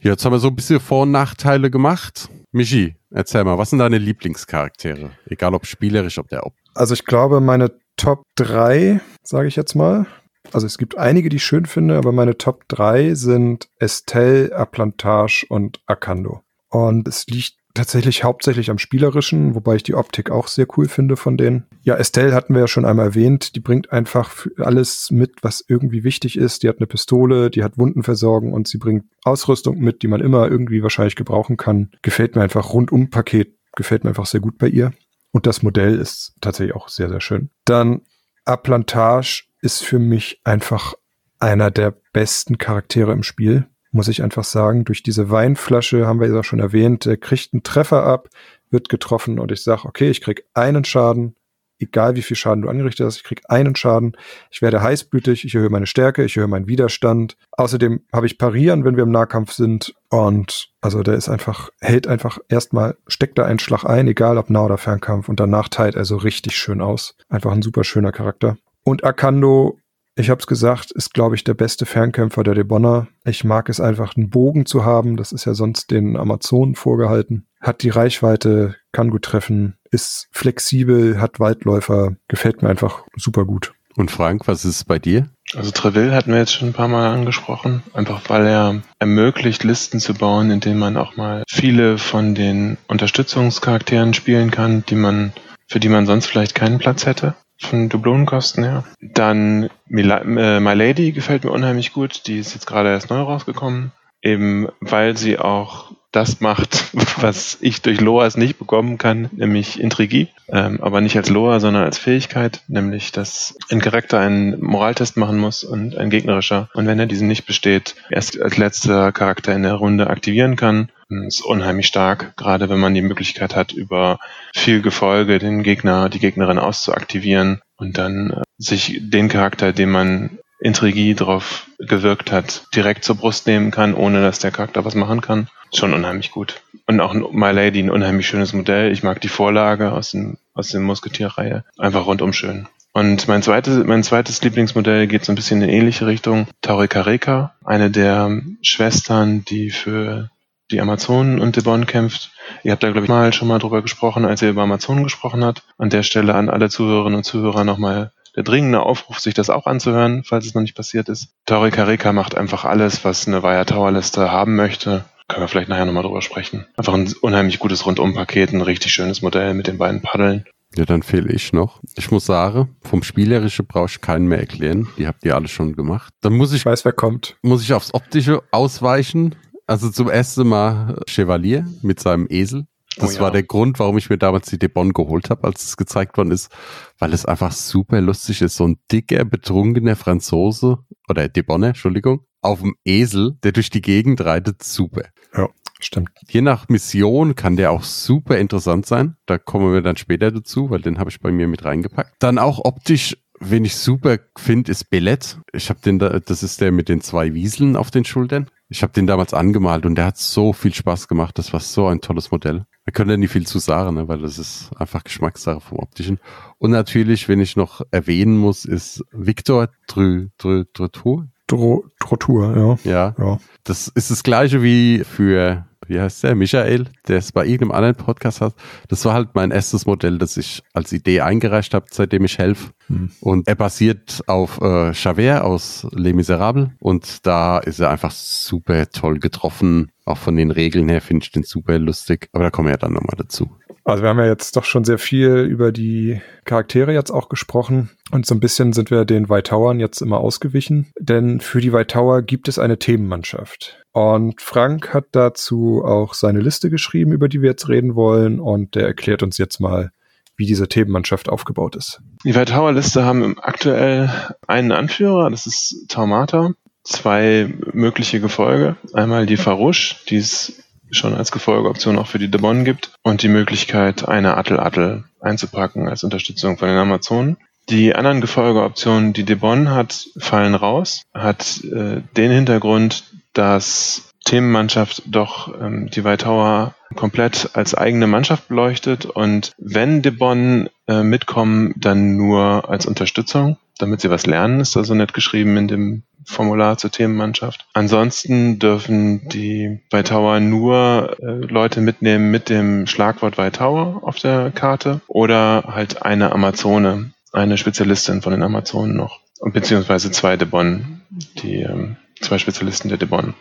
Jetzt haben wir so ein bisschen Vor- und Nachteile gemacht. Michi, erzähl mal, was sind deine Lieblingscharaktere? Egal ob spielerisch, ob der ob. Also ich glaube, meine Top 3, sage ich jetzt mal. Also es gibt einige, die ich schön finde, aber meine Top 3 sind Estelle, Aplantage und Akando. Und es liegt tatsächlich hauptsächlich am Spielerischen, wobei ich die Optik auch sehr cool finde von denen. Ja, Estelle hatten wir ja schon einmal erwähnt. Die bringt einfach alles mit, was irgendwie wichtig ist. Die hat eine Pistole, die hat Wundenversorgung und sie bringt Ausrüstung mit, die man immer irgendwie wahrscheinlich gebrauchen kann. Gefällt mir einfach rundum Paket, gefällt mir einfach sehr gut bei ihr. Und das Modell ist tatsächlich auch sehr, sehr schön. Dann Aplantage ist für mich einfach einer der besten Charaktere im Spiel muss ich einfach sagen. Durch diese Weinflasche, haben wir ja schon erwähnt, äh, kriegt einen Treffer ab, wird getroffen und ich sage, okay, ich krieg einen Schaden, egal wie viel Schaden du angerichtet hast, ich krieg einen Schaden, ich werde heißblütig, ich erhöhe meine Stärke, ich erhöhe meinen Widerstand. Außerdem habe ich Parieren, wenn wir im Nahkampf sind und also der ist einfach, hält einfach erstmal, steckt da einen Schlag ein, egal ob Nah- oder Fernkampf und danach teilt er so richtig schön aus. Einfach ein super schöner Charakter. Und Akando ich habe es gesagt, ist, glaube ich, der beste Fernkämpfer der Debonner. Ich mag es einfach, einen Bogen zu haben. Das ist ja sonst den Amazonen vorgehalten. Hat die Reichweite, kann gut treffen, ist flexibel, hat Waldläufer, gefällt mir einfach super gut. Und Frank, was ist bei dir? Also Treville hatten wir jetzt schon ein paar Mal angesprochen, einfach weil er ermöglicht, Listen zu bauen, in denen man auch mal viele von den Unterstützungscharakteren spielen kann, die man, für die man sonst vielleicht keinen Platz hätte von Dublonenkosten her. Dann äh, My Lady gefällt mir unheimlich gut. Die ist jetzt gerade erst neu rausgekommen. Eben weil sie auch das macht, was ich durch Loas nicht bekommen kann, nämlich Intrigie. Ähm, aber nicht als Loa, sondern als Fähigkeit, nämlich dass ein Charakter einen Moraltest machen muss und ein gegnerischer. Und wenn er diesen nicht besteht, erst als letzter Charakter in der Runde aktivieren kann. Ist unheimlich stark, gerade wenn man die Möglichkeit hat, über viel Gefolge den Gegner, die Gegnerin auszuaktivieren und dann äh, sich den Charakter, den man Intrigie drauf gewirkt hat, direkt zur Brust nehmen kann, ohne dass der Charakter was machen kann. Schon unheimlich gut. Und auch My Lady, ein unheimlich schönes Modell. Ich mag die Vorlage aus dem, aus der Musketierreihe. Einfach rundum schön. Und mein zweites, mein zweites Lieblingsmodell geht so ein bisschen in ähnliche Richtung. Taurikareka, eine der Schwestern, die für die Amazonen und Devon kämpft. Ihr habt da, glaube ich, mal schon mal drüber gesprochen, als ihr über Amazonen gesprochen habt. An der Stelle an alle Zuhörerinnen und Zuhörer nochmal der dringende Aufruf, sich das auch anzuhören, falls es noch nicht passiert ist. Tori Kareka macht einfach alles, was eine Wire Tower Liste haben möchte. Können wir vielleicht nachher nochmal drüber sprechen. Einfach ein unheimlich gutes Rundumpaket, ein richtig schönes Modell mit den beiden Paddeln. Ja, dann fehle ich noch. Ich muss sagen, vom Spielerische brauche ich keinen mehr erklären. Die habt ihr alle schon gemacht. Dann muss ich, ich weiß, wer kommt. Muss ich aufs Optische ausweichen. Also zum ersten Mal Chevalier mit seinem Esel. Das oh ja. war der Grund, warum ich mir damals die Debon geholt habe, als es gezeigt worden ist, weil es einfach super lustig ist. So ein dicker, betrunkener Franzose oder Debonne, Entschuldigung, auf dem Esel, der durch die Gegend reitet, super. Ja, stimmt. Je nach Mission kann der auch super interessant sein. Da kommen wir dann später dazu, weil den habe ich bei mir mit reingepackt. Dann auch optisch wen ich super finde, ist Billett. Ich habe den da, das ist der mit den zwei Wieseln auf den Schultern. Ich habe den damals angemalt und der hat so viel Spaß gemacht. Das war so ein tolles Modell. Da können ja nicht viel zu sagen, ne? weil das ist einfach Geschmackssache vom Optischen. Und natürlich, wenn ich noch erwähnen muss, ist Victor Drü, Drü, Drütour. Drotour, ja. ja. Ja. Das ist das gleiche wie für wie heißt der, Michael, der es bei irgendeinem anderen Podcast hat. Das war halt mein erstes Modell, das ich als Idee eingereicht habe, seitdem ich helfe. Hm. Und er basiert auf äh, Javert aus Les Miserables und da ist er einfach super toll getroffen. Auch von den Regeln her finde ich den super lustig. Aber da kommen wir ja dann nochmal dazu. Also wir haben ja jetzt doch schon sehr viel über die Charaktere jetzt auch gesprochen und so ein bisschen sind wir den White Towern jetzt immer ausgewichen, denn für die White Tower gibt es eine Themenmannschaft. Und Frank hat dazu auch seine Liste geschrieben, über die wir jetzt reden wollen und der erklärt uns jetzt mal, wie diese Themenmannschaft aufgebaut ist. Die White Tower Liste haben aktuell einen Anführer, das ist Taumata, zwei mögliche Gefolge. Einmal die Farouche, die ist schon als Gefolgeoption auch für die Debon gibt und die Möglichkeit, eine Attel-Attel einzupacken als Unterstützung von den Amazonen. Die anderen Gefolgeoptionen, die Debon hat, fallen raus, hat äh, den Hintergrund, dass Themenmannschaft doch ähm, die White komplett als eigene Mannschaft beleuchtet und wenn Debon äh, mitkommen, dann nur als Unterstützung, damit sie was lernen, ist da so nett geschrieben in dem Formular zur Themenmannschaft. Ansonsten dürfen die White Tower nur äh, Leute mitnehmen mit dem Schlagwort White Tower auf der Karte oder halt eine Amazone, eine Spezialistin von den Amazonen noch. Beziehungsweise zwei Debon, die ähm, zwei Spezialisten der Debon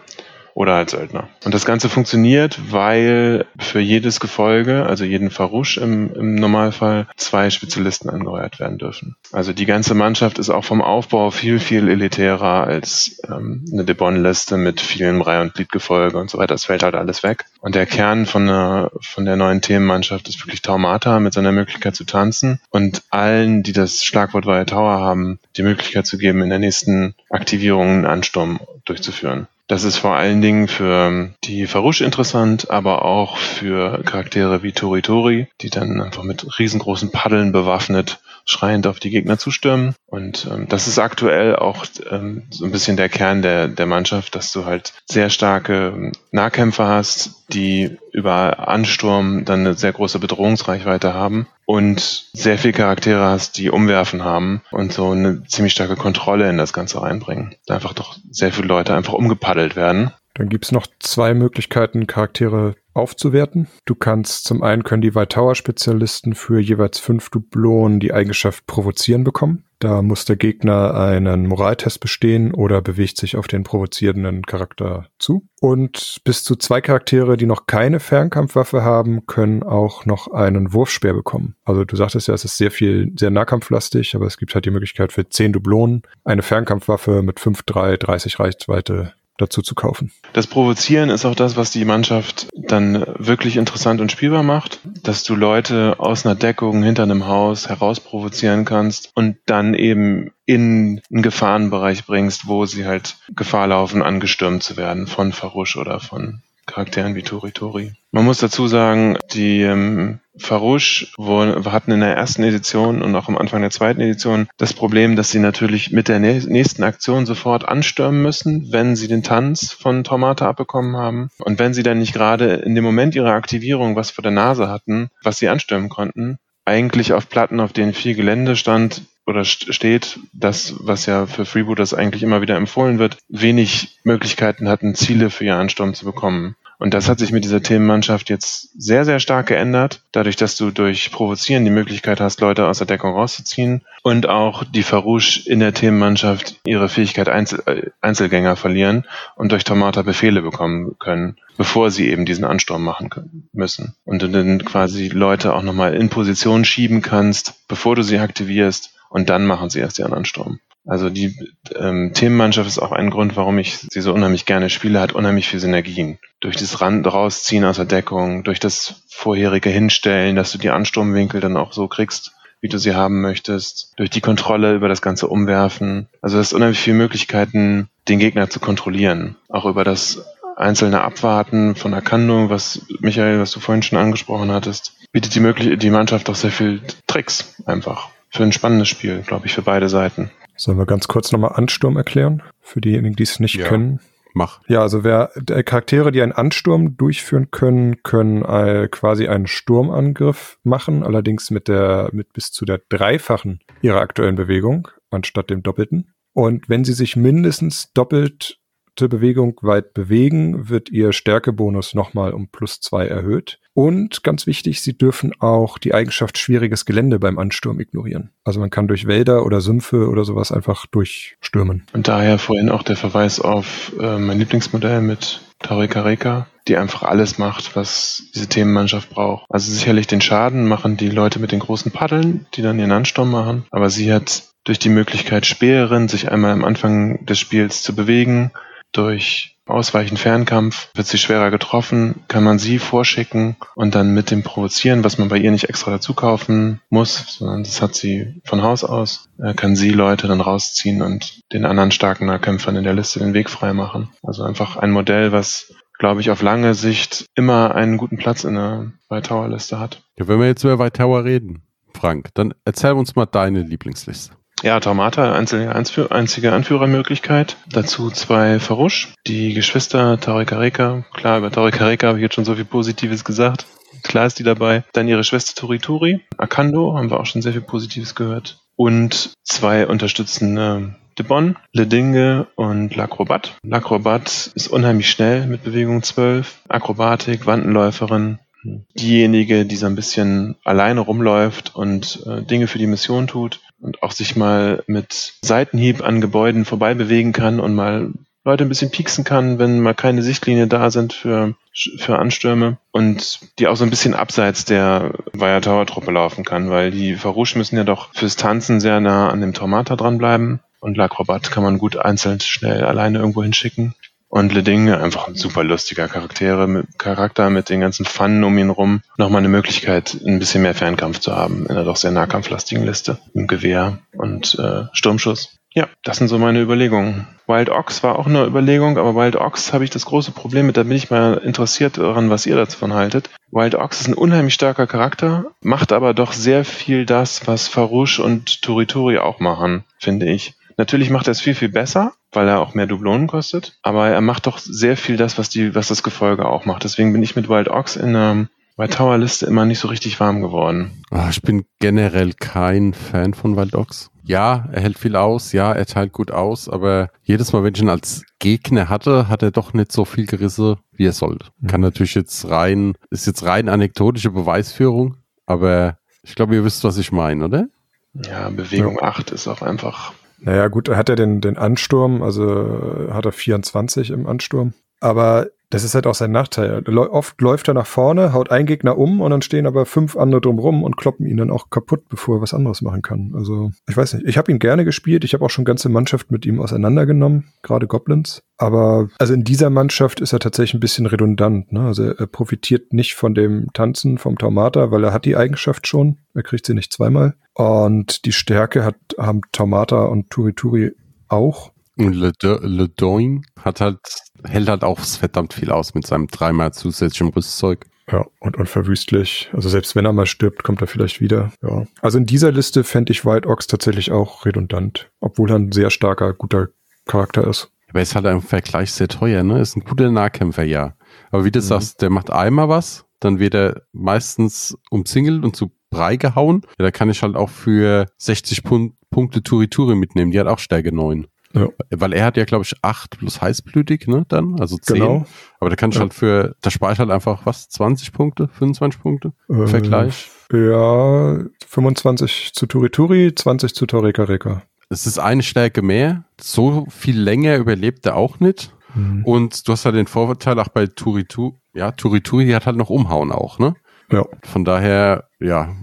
oder als Söldner. Und das Ganze funktioniert, weil für jedes Gefolge, also jeden Farouche im, im Normalfall, zwei Spezialisten angeheuert werden dürfen. Also die ganze Mannschaft ist auch vom Aufbau viel, viel elitärer als ähm, eine Debon-Liste mit vielen Reihe- und Gliedgefolge und so weiter. Das fällt halt alles weg. Und der Kern von der, von der neuen Themenmannschaft ist wirklich Taumata mit seiner Möglichkeit zu tanzen und allen, die das Schlagwort Via Tower haben, die Möglichkeit zu geben, in der nächsten Aktivierung einen Ansturm durchzuführen. Das ist vor allen Dingen für die Farouche interessant, aber auch für Charaktere wie Tori Tori, die dann einfach mit riesengroßen Paddeln bewaffnet schreiend auf die Gegner zustürmen. Und ähm, das ist aktuell auch ähm, so ein bisschen der Kern der, der Mannschaft, dass du halt sehr starke ähm, Nahkämpfer hast, die über Ansturm dann eine sehr große Bedrohungsreichweite haben und sehr viele Charaktere hast, die umwerfen haben und so eine ziemlich starke Kontrolle in das Ganze reinbringen. Da einfach doch sehr viele Leute einfach umgepaddelt werden. Dann gibt's noch zwei Möglichkeiten, Charaktere aufzuwerten. Du kannst zum einen können die White Tower Spezialisten für jeweils fünf Dublonen die Eigenschaft provozieren bekommen. Da muss der Gegner einen Moraltest bestehen oder bewegt sich auf den provozierenden Charakter zu. Und bis zu zwei Charaktere, die noch keine Fernkampfwaffe haben, können auch noch einen Wurfspeer bekommen. Also du sagtest ja, es ist sehr viel, sehr nahkampflastig, aber es gibt halt die Möglichkeit für zehn Dublonen eine Fernkampfwaffe mit 5, 3, 30 Reichweite dazu zu kaufen. Das Provozieren ist auch das, was die Mannschaft dann wirklich interessant und spielbar macht, dass du Leute aus einer Deckung hinter einem Haus herausprovozieren kannst und dann eben in einen Gefahrenbereich bringst, wo sie halt Gefahr laufen, angestürmt zu werden von Farusch oder von Charakteren wie Tori Tori. Man muss dazu sagen, die ähm, Farouche hatten in der ersten Edition und auch am Anfang der zweiten Edition das Problem, dass sie natürlich mit der nächsten Aktion sofort anstürmen müssen, wenn sie den Tanz von Tomata abbekommen haben. Und wenn sie dann nicht gerade in dem Moment ihrer Aktivierung was vor der Nase hatten, was sie anstürmen konnten, eigentlich auf Platten, auf denen viel Gelände stand, oder steht, das, was ja für Freebooters eigentlich immer wieder empfohlen wird, wenig Möglichkeiten hatten, Ziele für ihren Ansturm zu bekommen. Und das hat sich mit dieser Themenmannschaft jetzt sehr, sehr stark geändert, dadurch, dass du durch Provozieren die Möglichkeit hast, Leute aus der Deckung rauszuziehen und auch die Farouche in der Themenmannschaft ihre Fähigkeit Einzel äh, Einzelgänger verlieren und durch Tomata Befehle bekommen können, bevor sie eben diesen Ansturm machen können, müssen. Und du dann quasi Leute auch nochmal in Position schieben kannst, bevor du sie aktivierst und dann machen sie erst ihren Ansturm. Also die ähm, Themenmannschaft ist auch ein Grund, warum ich sie so unheimlich gerne spiele, hat unheimlich viel Synergien. Durch das Rand rausziehen aus der Deckung, durch das vorherige Hinstellen, dass du die Ansturmwinkel dann auch so kriegst, wie du sie haben möchtest, durch die Kontrolle über das ganze Umwerfen. Also es ist unheimlich viele Möglichkeiten, den Gegner zu kontrollieren. Auch über das einzelne Abwarten von Akando, was Michael, was du vorhin schon angesprochen hattest, bietet die, möglich die Mannschaft auch sehr viel Tricks einfach. Für ein spannendes Spiel, glaube ich, für beide Seiten. Sollen wir ganz kurz nochmal Ansturm erklären? Für diejenigen, die es nicht ja. können. Mach. Ja, also wer äh, Charaktere, die einen Ansturm durchführen können, können äh, quasi einen Sturmangriff machen, allerdings mit der mit bis zu der dreifachen ihrer aktuellen Bewegung anstatt dem doppelten. Und wenn sie sich mindestens doppelt Bewegung weit bewegen, wird ihr Stärkebonus nochmal um plus zwei erhöht. Und ganz wichtig, sie dürfen auch die Eigenschaft schwieriges Gelände beim Ansturm ignorieren. Also man kann durch Wälder oder Sümpfe oder sowas einfach durchstürmen. Und daher vorhin auch der Verweis auf äh, mein Lieblingsmodell mit Tarika Reka, die einfach alles macht, was diese Themenmannschaft braucht. Also sicherlich den Schaden machen die Leute mit den großen Paddeln, die dann ihren Ansturm machen. Aber sie hat durch die Möglichkeit Speerin, sich einmal am Anfang des Spiels zu bewegen, durch Ausweichen Fernkampf wird sie schwerer getroffen, kann man sie vorschicken und dann mit dem Provozieren, was man bei ihr nicht extra dazu kaufen muss, sondern das hat sie von Haus aus, äh, kann sie Leute dann rausziehen und den anderen starken Nahkämpfern in der Liste den Weg frei machen. Also einfach ein Modell, was glaube ich, auf lange Sicht immer einen guten Platz in der White Tower Liste hat. Ja, wenn wir jetzt über White Tower reden, Frank, dann erzähl uns mal deine Lieblingsliste. Ja, Taumata, einzige, einzige Anführermöglichkeit. Dazu zwei Farusch, die Geschwister Tarikareka. Klar, über Tarikareka habe ich jetzt schon so viel Positives gesagt. Klar ist die dabei. Dann ihre Schwester Torituri. Akando, haben wir auch schon sehr viel Positives gehört. Und zwei unterstützende Debon, Ledinge und L'Acrobat. L'Acrobat ist unheimlich schnell mit Bewegung 12. Akrobatik, Wandenläuferin, diejenige, die so ein bisschen alleine rumläuft und äh, Dinge für die Mission tut und auch sich mal mit Seitenhieb an Gebäuden vorbei bewegen kann und mal Leute ein bisschen pieksen kann, wenn mal keine Sichtlinie da sind für, für Anstürme und die auch so ein bisschen abseits der Weiher Tower Truppe laufen kann, weil die Farouche müssen ja doch fürs Tanzen sehr nah an dem Tormata dranbleiben und Lacrobat kann man gut einzeln schnell alleine irgendwo hinschicken. Und Leding, einfach ein super lustiger Charaktere, mit, Charakter mit den ganzen Pfannen um ihn rum. Nochmal eine Möglichkeit, ein bisschen mehr Fernkampf zu haben in einer doch sehr nahkampflastigen Liste. Im Gewehr und äh, Sturmschuss. Ja, das sind so meine Überlegungen. Wild Ox war auch eine Überlegung, aber Wild Ox habe ich das große Problem mit, da bin ich mal interessiert daran, was ihr davon haltet. Wild Ox ist ein unheimlich starker Charakter, macht aber doch sehr viel das, was Farouche und Turitori auch machen, finde ich. Natürlich macht er es viel, viel besser, weil er auch mehr Dublonen kostet, aber er macht doch sehr viel das, was die, was das Gefolge auch macht. Deswegen bin ich mit Wild Ox in der bei Tower Liste immer nicht so richtig warm geworden. Ach, ich bin generell kein Fan von Wild Ox. Ja, er hält viel aus, ja, er teilt gut aus, aber jedes Mal, wenn ich ihn als Gegner hatte, hat er doch nicht so viel Gerisse, wie er sollte. Mhm. Kann natürlich jetzt rein, ist jetzt rein anekdotische Beweisführung, aber ich glaube, ihr wisst, was ich meine, oder? Ja, Bewegung ja. 8 ist auch einfach naja, gut, er hat ja den, den Ansturm, also hat er 24 im Ansturm. Aber Das ist halt auch sein Nachteil. Oft läuft er nach vorne, haut einen Gegner um und dann stehen aber fünf andere drumrum und kloppen ihn dann auch kaputt, bevor er was anderes machen kann. Also ich weiß nicht. Ich habe ihn gerne gespielt. Ich habe auch schon ganze Mannschaft mit ihm auseinandergenommen, gerade Goblins. Aber also in dieser Mannschaft ist er tatsächlich ein bisschen redundant. Ne? Also er profitiert nicht von dem Tanzen vom Taumata, weil er hat die Eigenschaft schon. Er kriegt sie nicht zweimal. Und die Stärke hat, haben Taumata und Turituri auch. Und Le, Le Doing hat halt, hält halt auch verdammt viel aus mit seinem dreimal zusätzlichem Rüstzeug. Ja, und unverwüstlich. Also selbst wenn er mal stirbt, kommt er vielleicht wieder. Ja. Also in dieser Liste fände ich White Ox tatsächlich auch redundant, obwohl er ein sehr starker, guter Charakter ist. Aber er ist halt im Vergleich sehr teuer, ne? Ist ein guter Nahkämpfer, ja. Aber wie du mhm. sagst, der macht einmal was, dann wird er meistens umzingelt und zu Brei gehauen. Ja, da kann ich halt auch für 60 Pun Punkte Turituri mitnehmen. Die hat auch Stärke 9. Ja. Weil er hat ja, glaube ich, 8 plus heißblütig, ne, dann, also 10. Genau. Aber da kann ich ja. halt für, da spare ich halt einfach, was, 20 Punkte, 25 Punkte? Äh, Vergleich? Ja, 25 zu Turituri, 20 zu Toreka Reka. Es ist eine Stärke mehr. So viel länger überlebt er auch nicht. Mhm. Und du hast halt den Vorteil auch bei Turituri, ja, Turituri hat halt noch Umhauen auch, ne? Ja. Von daher, ja,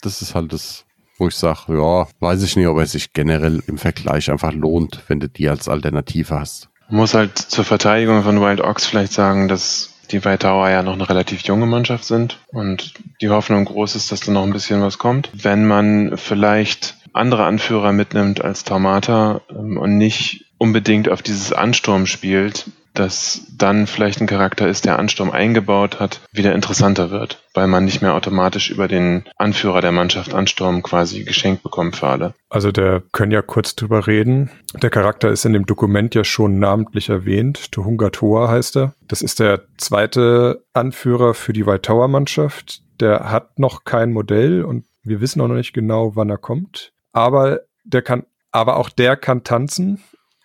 das ist halt das wo ich sage, ja, weiß ich nicht, ob es sich generell im Vergleich einfach lohnt, wenn du die als Alternative hast. Man muss halt zur Verteidigung von Wild Ox vielleicht sagen, dass die White Tower ja noch eine relativ junge Mannschaft sind und die Hoffnung groß ist, dass da noch ein bisschen was kommt. Wenn man vielleicht andere Anführer mitnimmt als Taumata ähm, und nicht unbedingt auf dieses Ansturm spielt, dass dann vielleicht ein Charakter ist, der Ansturm eingebaut hat, wieder interessanter wird, weil man nicht mehr automatisch über den Anführer der Mannschaft Ansturm quasi geschenkt bekommt für alle. Also der können ja kurz drüber reden. Der Charakter ist in dem Dokument ja schon namentlich erwähnt. Tuhunga Toa heißt er. Das ist der zweite Anführer für die White Tower Mannschaft. Der hat noch kein Modell und wir wissen auch noch nicht genau, wann er kommt. Aber der kann, aber auch der kann tanzen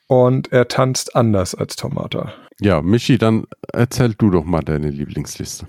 und er tanzt anders als Tomata. Ja, Michi, dann erzähl du doch mal deine Lieblingsliste.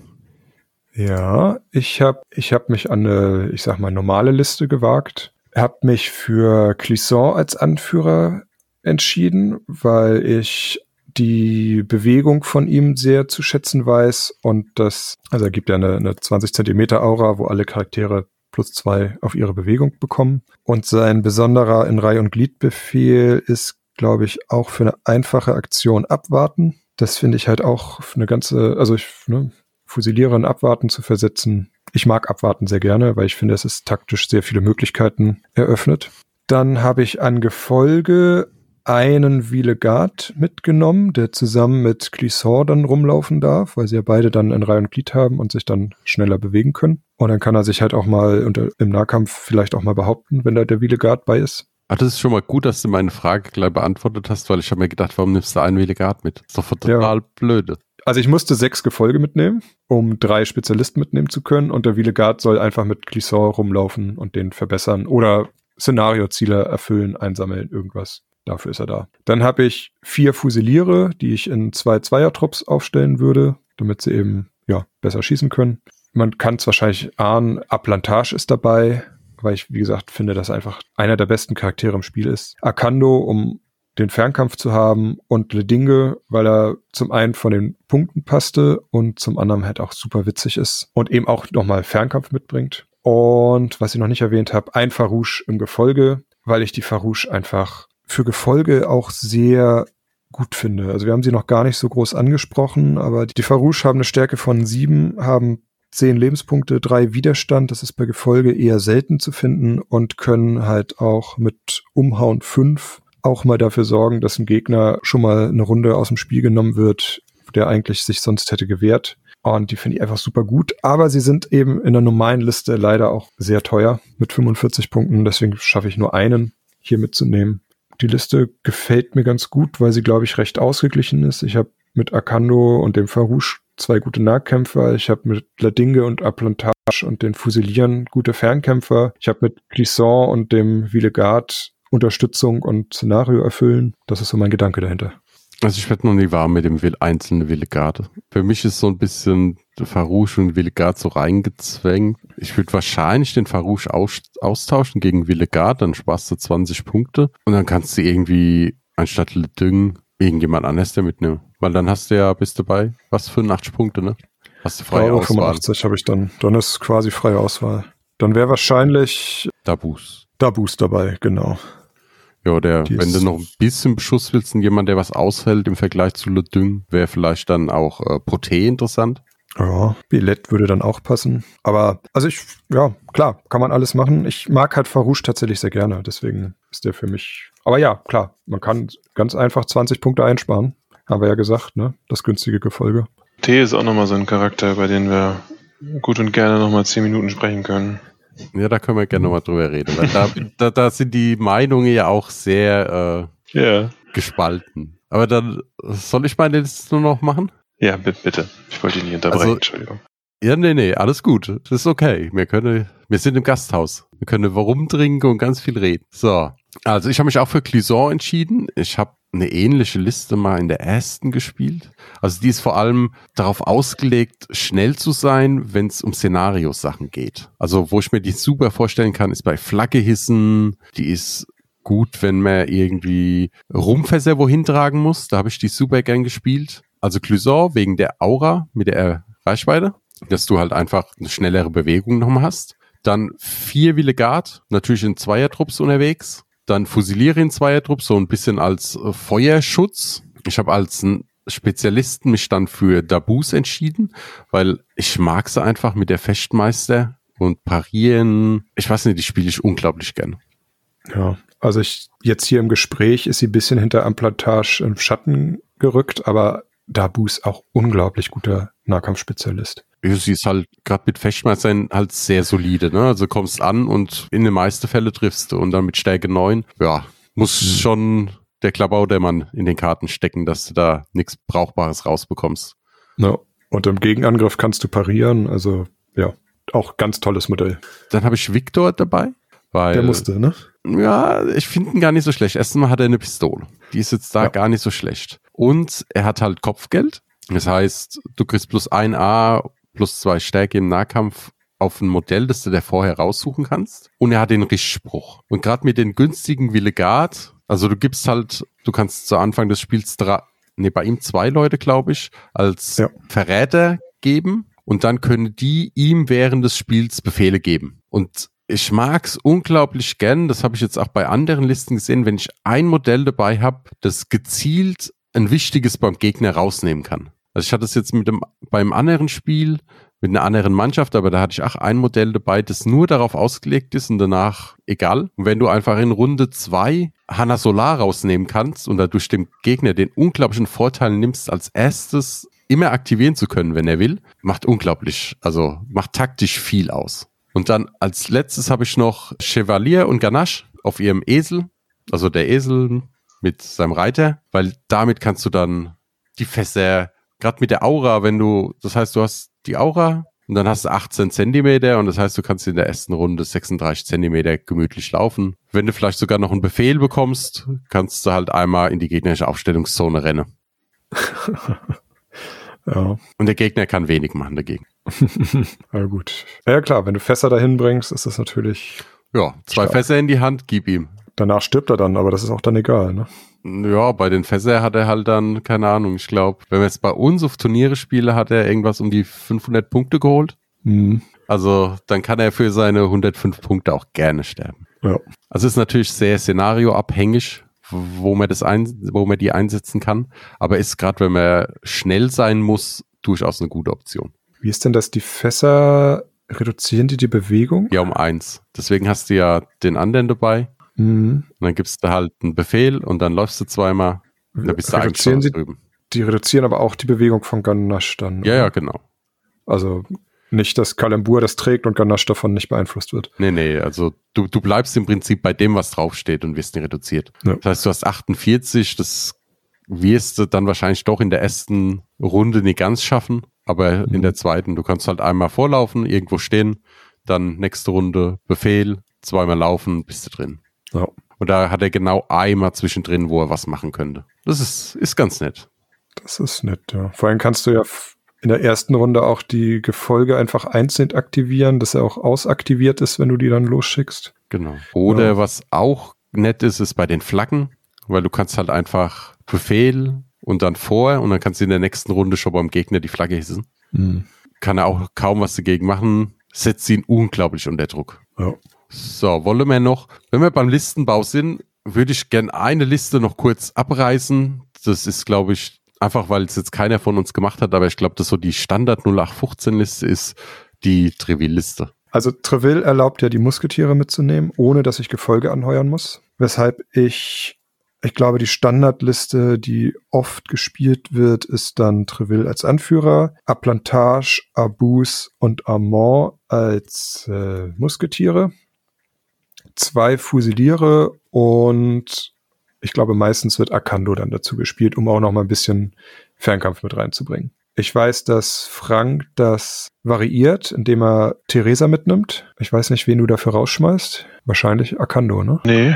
Ja, ich habe ich hab mich an eine, ich sag mal, normale Liste gewagt. Hab mich für Clisson als Anführer entschieden, weil ich die Bewegung von ihm sehr zu schätzen weiß und das, also er gibt ja eine, eine 20 Zentimeter Aura, wo alle Charaktere plus zwei auf ihre Bewegung bekommen. Und sein besonderer in Reihe- und Gliedbefehl ist glaube ich, auch für eine einfache Aktion abwarten. Das finde ich halt auch eine ganze, also ich ne, fusiliere und abwarten zu versetzen. Ich mag abwarten sehr gerne, weil ich finde, es ist taktisch sehr viele Möglichkeiten eröffnet. Dann habe ich an Gefolge einen Vilegard mitgenommen, der zusammen mit Clisson dann rumlaufen darf, weil sie ja beide dann ein Reihe und Glied haben und sich dann schneller bewegen können. Und dann kann er sich halt auch mal unter, im Nahkampf vielleicht auch mal behaupten, wenn da der Vilegard bei ist. Ach, das ist schon mal gut, dass du meine Frage gleich beantwortet hast, weil ich habe mir gedacht, warum nimmst du einen Veligard mit? Das ist doch total ja. blöde. Also ich musste sechs Gefolge mitnehmen, um drei Spezialisten mitnehmen zu können und der Veligard soll einfach mit Clisson rumlaufen und den verbessern oder Szenarioziele erfüllen, einsammeln, irgendwas. Dafür ist er da. Dann habe ich vier Fusiliere, die ich in zwei Zweiertrupps aufstellen würde, damit sie eben ja besser schießen können. Man kann es wahrscheinlich ahnen, Aplantage ist dabei, weil ich, wie gesagt, finde, dass einfach einer der besten Charaktere im Spiel ist. Akando, um den Fernkampf zu haben und Ledinge, weil er zum einen von den Punkten passte und zum anderen halt auch super witzig ist und eben auch nochmal Fernkampf mitbringt. Und was ich noch nicht erwähnt habe, ein Farouche im Gefolge, weil ich die Farouche einfach für Gefolge auch sehr gut finde. Also wir haben sie noch gar nicht so groß angesprochen, aber die Farouche haben eine Stärke von sieben, haben 10 Lebenspunkte, 3 Widerstand, das ist bei Gefolge eher selten zu finden und können halt auch mit Umhauen 5 auch mal dafür sorgen, dass ein Gegner schon mal eine Runde aus dem Spiel genommen wird, der eigentlich sich sonst hätte gewehrt. Und die finde ich einfach super gut. Aber sie sind eben in der normalen Liste leider auch sehr teuer mit 45 Punkten. Deswegen schaffe ich nur einen hier mitzunehmen. Die Liste gefällt mir ganz gut, weil sie, glaube ich, recht ausgeglichen ist. Ich habe mit Akando und dem Farouche zwei gute Nahkämpfer. Ich habe mit Ladinge und Aplantage und den Fusilieren gute Fernkämpfer. Ich habe mit Clisson und dem Villegard Unterstützung und Szenario erfüllen. Das ist so mein Gedanke dahinter. Also ich werde noch nie warm mit dem einzelnen Villegard. Für mich ist so ein bisschen Farouche und Villegard so reingezwängt. Ich würde wahrscheinlich den Farouche aus austauschen gegen Villegard, dann sparst du 20 Punkte und dann kannst du irgendwie anstatt Le Ding irgendjemand anders, der mitnimmt. Weil dann hast du ja, bist du bei, was, 85 Punkte, ne? Hast du freie Euro Auswahl. 85 habe ich dann. Dann ist quasi freie Auswahl. Dann wäre wahrscheinlich Dabus. Dabus dabei, genau. Ja, der, Die wenn du noch ein bisschen Beschuss willst und jemand, der was aushält im Vergleich zu Le Ding, wäre vielleicht dann auch äh, Proté interessant. Ja, Billett würde dann auch passen. Aber, also ich, ja, klar, kann man alles machen. Ich mag halt Farouche tatsächlich sehr gerne. Deswegen ist der für mich. Aber ja, klar, man kann ganz einfach 20 Punkte einsparen. Haben wir ja gesagt, ne? Das günstige Gefolge. T ist auch nochmal so ein Charakter, bei dem wir gut und gerne nochmal 10 Minuten sprechen können. Ja, da können wir gerne nochmal drüber reden. Weil da, [laughs] da, da sind die Meinungen ja auch sehr äh, Ja. gespalten. Aber dann soll ich meine Liste nur noch machen? Ja, bitte, bitte. Ich wollte dich nicht unterbrechen, Also- Entschuldigung. Ja, nee, nee, alles gut. Das ist okay. Wir können, wir sind im Gasthaus. Wir können warum trinken und ganz viel reden. So. Also ich habe mich auch für Clisson entschieden. Ich habe eine ähnliche Liste mal in der ersten gespielt. Also die ist vor allem darauf ausgelegt, schnell zu sein, wenn es um Szenariosachen geht. Also wo ich mir die super vorstellen kann, ist bei Flagge hissen. Die ist gut, wenn man irgendwie Rumfässer wohin tragen muss. Da habe ich die super gern gespielt. Also Clusor wegen der Aura mit der Reichweite, dass du halt einfach eine schnellere Bewegung nochmal hast. Dann vier Villegard, natürlich in Zweiertrupps unterwegs. Dann Fusiliere in Zweiertrupps, so ein bisschen als äh, Feuerschutz. Ich habe als Spezialisten mich dann für Dabus entschieden, weil ich mag sie einfach mit der Fechtmeister und Parieren. Ich weiß nicht, die spiele ich unglaublich gern. Ja, also ich jetzt hier im Gespräch ist sie ein bisschen hinter Amplantage im Schatten gerückt, aber Dabu ist auch unglaublich guter Nahkampfspezialist. Sie ist halt gerade mit Fechtmeistern halt sehr solide, ne? Also kommst an und in den meisten Fällen triffst du und dann mit Stärke 9, ja, muss Mhm. schon der Klabautermann in den Karten stecken, dass du da nichts Brauchbares rausbekommst. Ja. Und im Gegenangriff kannst du parieren, also ja, auch ganz tolles Modell. Dann habe ich Victor dabei, weil Der musste, ne? ja, ich finde ihn gar nicht so schlecht. Erstmal hat er eine Pistole. Die ist jetzt da Ja. gar nicht so schlecht. Und er hat halt Kopfgeld. Das heißt, du kriegst plus ein A, plus zwei Stärke im Nahkampf auf ein Modell, das du dir vorher raussuchen kannst. Und er hat den Richtspruch. Und gerade mit den günstigen Villegard, also du gibst halt, du kannst zu Anfang des Spiels drei, nee, bei ihm zwei Leute, glaube ich, als Ja. Verräter geben. Und dann können die ihm während des Spiels Befehle geben. Und ich mag's unglaublich gern, das habe ich jetzt auch bei anderen Listen gesehen, wenn ich ein Modell dabei habe, das gezielt ein wichtiges beim Gegner rausnehmen kann. Also ich hatte es jetzt mit dem, beim anderen Spiel, mit einer anderen Mannschaft, aber da hatte ich auch ein Modell dabei, das nur darauf ausgelegt ist und danach egal. Und wenn du einfach in Runde zwei Hanna Solar rausnehmen kannst und dadurch dem Gegner den unglaublichen Vorteil nimmst, als erstes immer aktivieren zu können, wenn er will, macht unglaublich, also macht taktisch viel aus. Und dann als letztes habe ich noch Chevalier und Ganache auf ihrem Esel, also der Esel mit seinem Reiter, weil damit kannst du dann die Fässer, gerade mit der Aura, wenn du, das heißt, du hast die Aura und dann hast du 18 Zentimeter und das heißt, du kannst in der ersten Runde 36 Zentimeter gemütlich laufen. Wenn du vielleicht sogar noch einen Befehl bekommst, kannst du halt einmal in die gegnerische Aufstellungszone rennen. [laughs] Ja. Und der Gegner kann wenig machen dagegen. [laughs] ja, gut. Ja, klar, wenn du Fässer dahin bringst, ist das natürlich. Ja, zwei Stark. Fässer in die Hand, gib ihm. Danach stirbt er dann, aber das ist auch dann egal, ne? Ja, bei den Fässer hat er halt dann, keine Ahnung, ich glaube, wenn wir jetzt bei uns auf Turniere spielen, hat er irgendwas um die 500 Punkte geholt. Hm. Also dann kann er für seine 105 Punkte auch gerne sterben. Ja. Also ist natürlich sehr szenarioabhängig, wo man das ein, wo man die einsetzen kann. Aber ist gerade, wenn man schnell sein muss, durchaus eine gute Option. Wie ist denn das? Die Fässer reduzieren die die Bewegung? Ja, um eins. Deswegen hast du ja den anderen dabei. Hm. Und dann gibst du halt einen Befehl und dann läufst du zweimal. Dann bist du Reduzieren sie, drüben. die reduzieren aber auch die Bewegung von Ganache dann. Ja, ja, genau. Also nicht, dass Kalambur das trägt und Ganache davon nicht beeinflusst wird. Nee, nee, also du, du bleibst im Prinzip bei dem, was draufsteht und wirst nicht reduziert. Ja. Das heißt, du hast 48, das wirst du dann wahrscheinlich doch in der ersten Runde nicht ganz schaffen, aber in Mhm. der zweiten, du kannst halt einmal vorlaufen, irgendwo stehen, dann nächste Runde Befehl, zweimal laufen, bist du drin. Ja. Und da hat er genau einmal zwischendrin, wo er was machen könnte. Das ist, ist ganz nett. Das ist nett, ja. Vor allem kannst du ja in der ersten Runde auch die Gefolge einfach einzeln aktivieren, dass er auch ausaktiviert ist, wenn du die dann losschickst. Genau. Oder Ja. was auch nett ist, ist bei den Flaggen, weil du kannst halt einfach Befehl und dann vor und dann kannst du in der nächsten Runde schon beim Gegner die Flagge hissen. Mhm. Kann er auch kaum was dagegen machen, setzt ihn unglaublich unter Druck. Ja. So, wollen wir noch, wenn wir beim Listenbau sind, würde ich gern eine Liste noch kurz abreißen. Das ist, glaube ich, einfach weil es jetzt keiner von uns gemacht hat, aber ich glaube, dass so die Standard 0815 Liste ist die Treville-Liste. Also Treville erlaubt ja die Musketiere mitzunehmen, ohne dass ich Gefolge anheuern muss. Weshalb ich, ich glaube, die Standardliste, die oft gespielt wird, ist dann Treville als Anführer, Aplantage, Abus und Amont als äh, Musketiere, zwei Fusiliere und ich glaube, meistens wird Akando dann dazu gespielt, um auch noch mal ein bisschen Fernkampf mit reinzubringen. Ich weiß, dass Frank das variiert, indem er Theresa mitnimmt. Ich weiß nicht, wen du dafür rausschmeißt. Wahrscheinlich Akando, ne? Nee,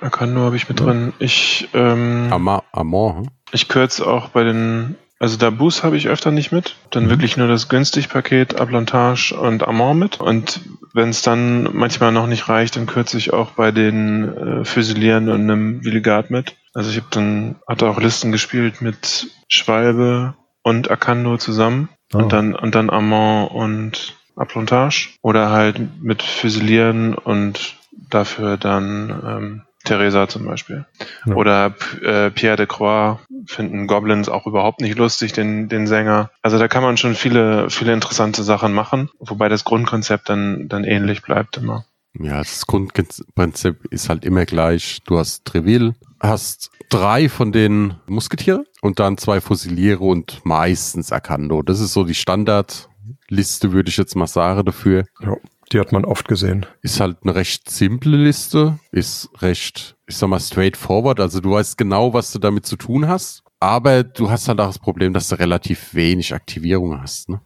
Akando habe ich mit drin. Ich, ähm, Ama Amor, hm? ich kürze auch bei den, also Dabus habe ich öfter nicht mit. Dann Mhm. wirklich nur das Günstig-Paket, Ablantage und Amont mit. Und wenn es dann manchmal noch nicht reicht, dann kürze ich auch bei den äh, Füsilieren und einem Villegard mit. Also ich habe dann, hatte auch Listen gespielt mit Schwalbe und Akando zusammen. Oh. Und dann, und dann Amont und Aplantage. Oder halt mit Füsilieren und dafür dann ähm, Theresa zum Beispiel. Ja. Oder äh, Pierre de Croix finden Goblins auch überhaupt nicht lustig, den, den Sänger. Also da kann man schon viele, viele interessante Sachen machen, wobei das Grundkonzept dann, dann ähnlich bleibt immer. Ja, das Grundprinzip ist halt immer gleich. Du hast Treville, hast drei von den Musketiere und dann zwei Fusiliere und meistens Akando. Das ist so die Standardliste, würde ich jetzt mal sagen, dafür. Ja, die hat man oft gesehen. Ist halt eine recht simple Liste, ist recht, ich sag mal, straightforward. Also du weißt genau, was du damit zu tun hast. Aber du hast halt auch das Problem, dass du relativ wenig Aktivierung hast. Ne?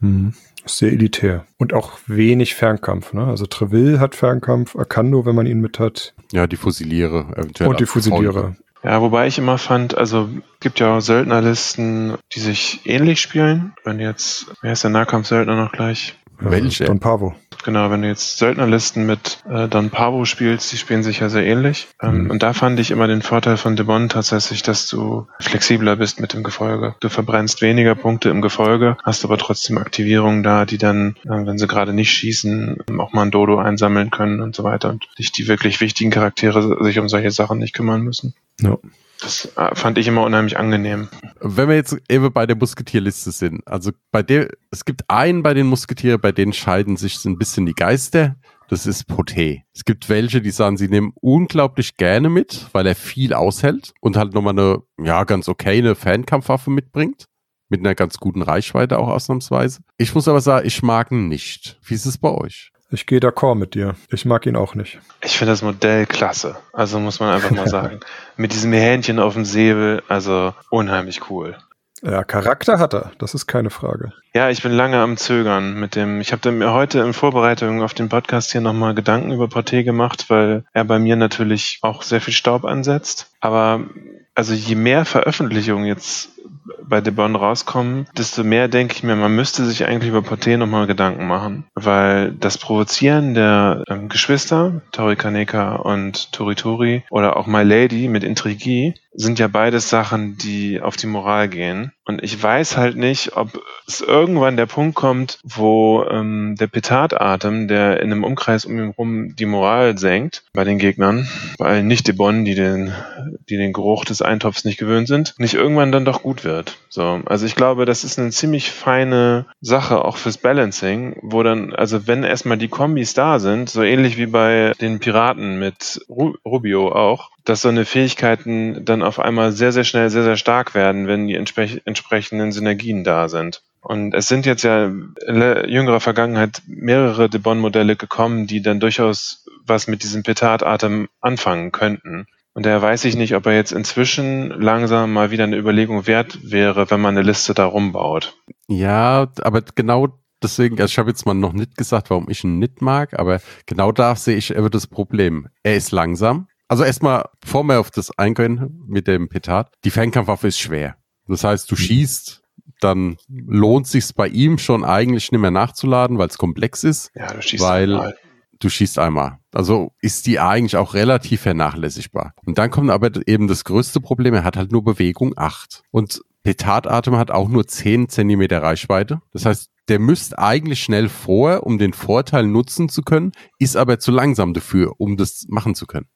Mhm. Sehr elitär. Und auch wenig Fernkampf, ne? Also Treville hat Fernkampf, Akando, wenn man ihn mit hat. Ja, die Fusiliere eventuell. und die Fusiliere. Ja, wobei ich immer fand, also gibt ja auch Söldnerlisten, die sich ähnlich spielen. Wenn jetzt, wer ist der Nahkampfsöldner noch gleich? Welche? Don Pavo. Genau, wenn du jetzt Söldnerlisten mit äh, Don Pavo spielst, die spielen sich ja sehr ähnlich. Ähm, Mhm. Und da fand ich immer den Vorteil von Debon tatsächlich, dass du flexibler bist mit dem Gefolge. Du verbrennst weniger Punkte im Gefolge, hast aber trotzdem Aktivierungen da, die dann, äh, wenn sie gerade nicht schießen, ähm, auch mal ein Dodo einsammeln können und so weiter und sich die wirklich wichtigen Charaktere sich um solche Sachen nicht kümmern müssen. Ja. Das äh, fand ich immer unheimlich angenehm. Wenn wir jetzt eben bei der Musketierliste sind, also bei der, es gibt einen bei den Musketieren, bei denen scheiden sich ein bisschen die Geister. Das ist Poté. Es gibt welche, die sagen, sie nehmen unglaublich gerne mit, weil er viel aushält und halt nochmal eine, ja, ganz okay, eine Fernkampfwaffe mitbringt. Mit einer ganz guten Reichweite auch ausnahmsweise. Ich muss aber sagen, ich mag ihn nicht. Wie ist es bei euch? Ich gehe d'accord mit dir. Ich mag ihn auch nicht. Ich finde das Modell klasse. Also muss man einfach mal [laughs] sagen. Mit diesem Hähnchen auf dem Säbel, also unheimlich cool. Ja, Charakter hat er, das ist keine Frage. Ja, ich bin lange am Zögern mit dem. Ich habe mir heute in Vorbereitung auf den Podcast hier nochmal Gedanken über Porté gemacht, weil er bei mir natürlich auch sehr viel Staub ansetzt. Aber also je mehr Veröffentlichungen jetzt bei The Bonn rauskommen, desto mehr denke ich mir, man müsste sich eigentlich über Porté nochmal Gedanken machen. Weil das Provozieren der ähm, Geschwister, Tori Kaneka und Tori Tori, oder auch My Lady mit Intrigie, sind ja beides Sachen, die auf die Moral gehen. Und ich weiß halt nicht, ob es irgendwann der Punkt kommt, wo ähm, der Petadatem, der in einem Umkreis um ihn rum die Moral senkt, bei den Gegnern, bei allen Nicht-Debonnen, die den, die den Geruch des Eintopfs nicht gewöhnt sind, nicht irgendwann dann doch gut wird. So, also ich glaube, das ist eine ziemlich feine Sache auch fürs Balancing, wo dann, also wenn erstmal die Kombis da sind, so ähnlich wie bei den Piraten mit Ru Rubio auch, dass so eine Fähigkeiten dann auf einmal sehr, sehr schnell sehr, sehr stark werden, wenn die entspre entsprechenden Synergien da sind. Und es sind jetzt ja in jüngerer Vergangenheit mehrere Debon-Modelle gekommen, die dann durchaus was mit diesem Petard-Atem anfangen könnten. Und daher weiß ich nicht, ob er jetzt inzwischen langsam mal wieder eine Überlegung wert wäre, wenn man eine Liste da rumbaut. Ja, aber genau deswegen, also ich habe jetzt mal noch nicht gesagt, warum ich ihn nicht mag, aber genau da sehe ich eben das Problem. Er ist langsam. Also erstmal, bevor wir auf das eingehen mit dem Petard, die Fernkampfwaffe ist schwer. Das heißt, du schießt, dann lohnt sich's bei ihm schon eigentlich nicht mehr nachzuladen, weil es komplex ist. Ja, du schießt Weil- mal. Du schießt einmal. Also ist die eigentlich auch relativ vernachlässigbar. Und dann kommt aber eben das größte Problem, er hat halt nur Bewegung 8. Und Petardatem hat auch nur 10 Zentimeter Reichweite. Das heißt, der müsste eigentlich schnell vor, um den Vorteil nutzen zu können, ist aber zu langsam dafür, um das machen zu können.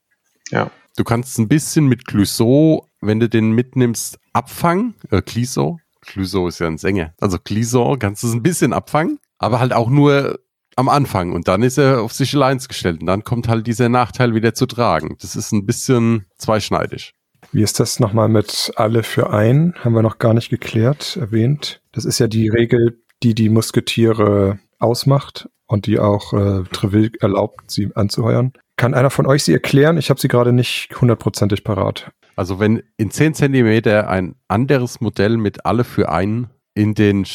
Ja. Du kannst ein bisschen mit Clouseau, wenn du den mitnimmst, abfangen. Äh, Clouseau. Clouseau ist ja ein Sänger. Also Clouseau kannst du es ein bisschen abfangen, aber halt auch nur am Anfang. Und dann ist er auf sich allein gestellt. Und dann kommt halt dieser Nachteil wieder zu tragen. Das ist ein bisschen zweischneidig. Wie ist das nochmal mit alle für ein? Haben wir noch gar nicht geklärt, erwähnt. Das ist ja die Regel, die die Musketiere ausmacht und die auch äh, Treville erlaubt, sie anzuheuern. Kann einer von euch sie erklären? Ich habe sie gerade nicht hundertprozentig parat. Also wenn in 10 Zentimeter ein anderes Modell mit alle für einen in den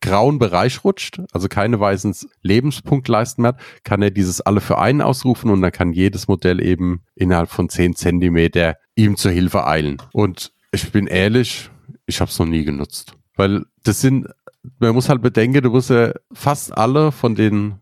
grauen Bereich rutscht, also keine weißen Lebenspunkt leisten mehr, kann er dieses alle für einen ausrufen und dann kann jedes Modell eben innerhalb von 10 Zentimeter ihm zur Hilfe eilen. Und ich bin ehrlich, ich habe es noch nie genutzt. Weil das sind man muss halt bedenken, du musst ja fast alle von den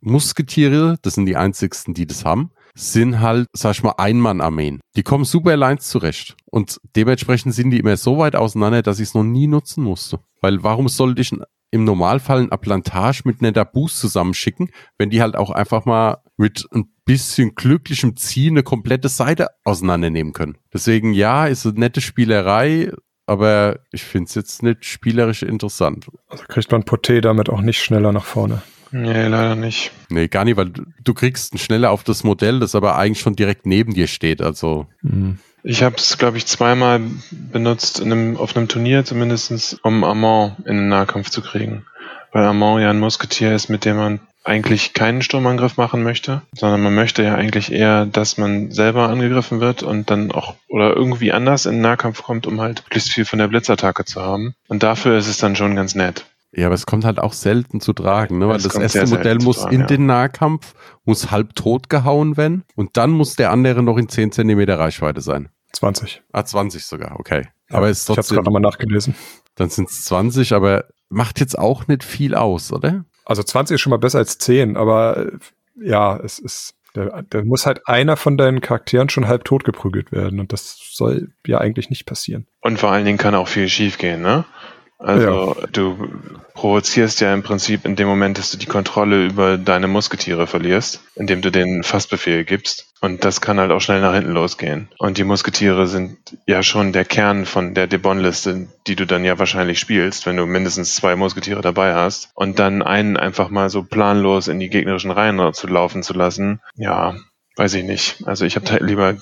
Musketiere, das sind die einzigsten, die das haben, sind halt, sag ich mal, Einmann-Armeen. Die kommen super allein zurecht. Und dementsprechend sind die immer so weit auseinander, dass ich es noch nie nutzen musste. Weil warum sollte ich im Normalfall ein Aplantage mit netter Boost zusammenschicken, wenn die halt auch einfach mal mit ein bisschen glücklichem Ziehen eine komplette Seite auseinandernehmen können. Deswegen ja, ist eine nette Spielerei, aber ich finde es jetzt nicht spielerisch interessant. Also kriegt man Poté damit auch nicht schneller nach vorne. Nee, leider nicht. Nee, gar nicht, weil du kriegst schneller auf das Modell, das aber eigentlich schon direkt neben dir steht. Also. Mhm. Ich habe es, glaube ich, zweimal benutzt in einem, auf einem Turnier zumindest, um Amon in den Nahkampf zu kriegen. Weil Amon ja ein Musketier ist, mit dem man eigentlich keinen Sturmangriff machen möchte, sondern man möchte ja eigentlich eher, dass man selber angegriffen wird und dann auch oder irgendwie anders in den Nahkampf kommt, um halt möglichst viel von der Blitzattacke zu haben. Und dafür ist es dann schon ganz nett. Ja, aber es kommt halt auch selten zu tragen, ne? weil das, das erste Modell muss tragen, in ja. den Nahkampf, muss halb tot gehauen werden und dann muss der andere noch in 10 Zentimeter Reichweite sein. 20. Ah, 20 sogar, okay. Ja, aber ist trotzdem, ich habe gerade nochmal nachgelesen. Dann sind es 20, aber macht jetzt auch nicht viel aus, oder? Also 20 ist schon mal besser als 10, aber äh, ja, es ist, da, da muss halt einer von deinen Charakteren schon halb tot geprügelt werden und das soll ja eigentlich nicht passieren. Und vor allen Dingen kann auch viel schief gehen, ne? Also ja. du provozierst ja im Prinzip in dem Moment, dass du die Kontrolle über deine Musketiere verlierst, indem du den Fassbefehl gibst. Und das kann halt auch schnell nach hinten losgehen. Und die Musketiere sind ja schon der Kern von der Debon-Liste, die du dann ja wahrscheinlich spielst, wenn du mindestens zwei Musketiere dabei hast. Und dann einen einfach mal so planlos in die gegnerischen Reihen zu laufen zu lassen, ja, weiß ich nicht. Also ich habe lieber,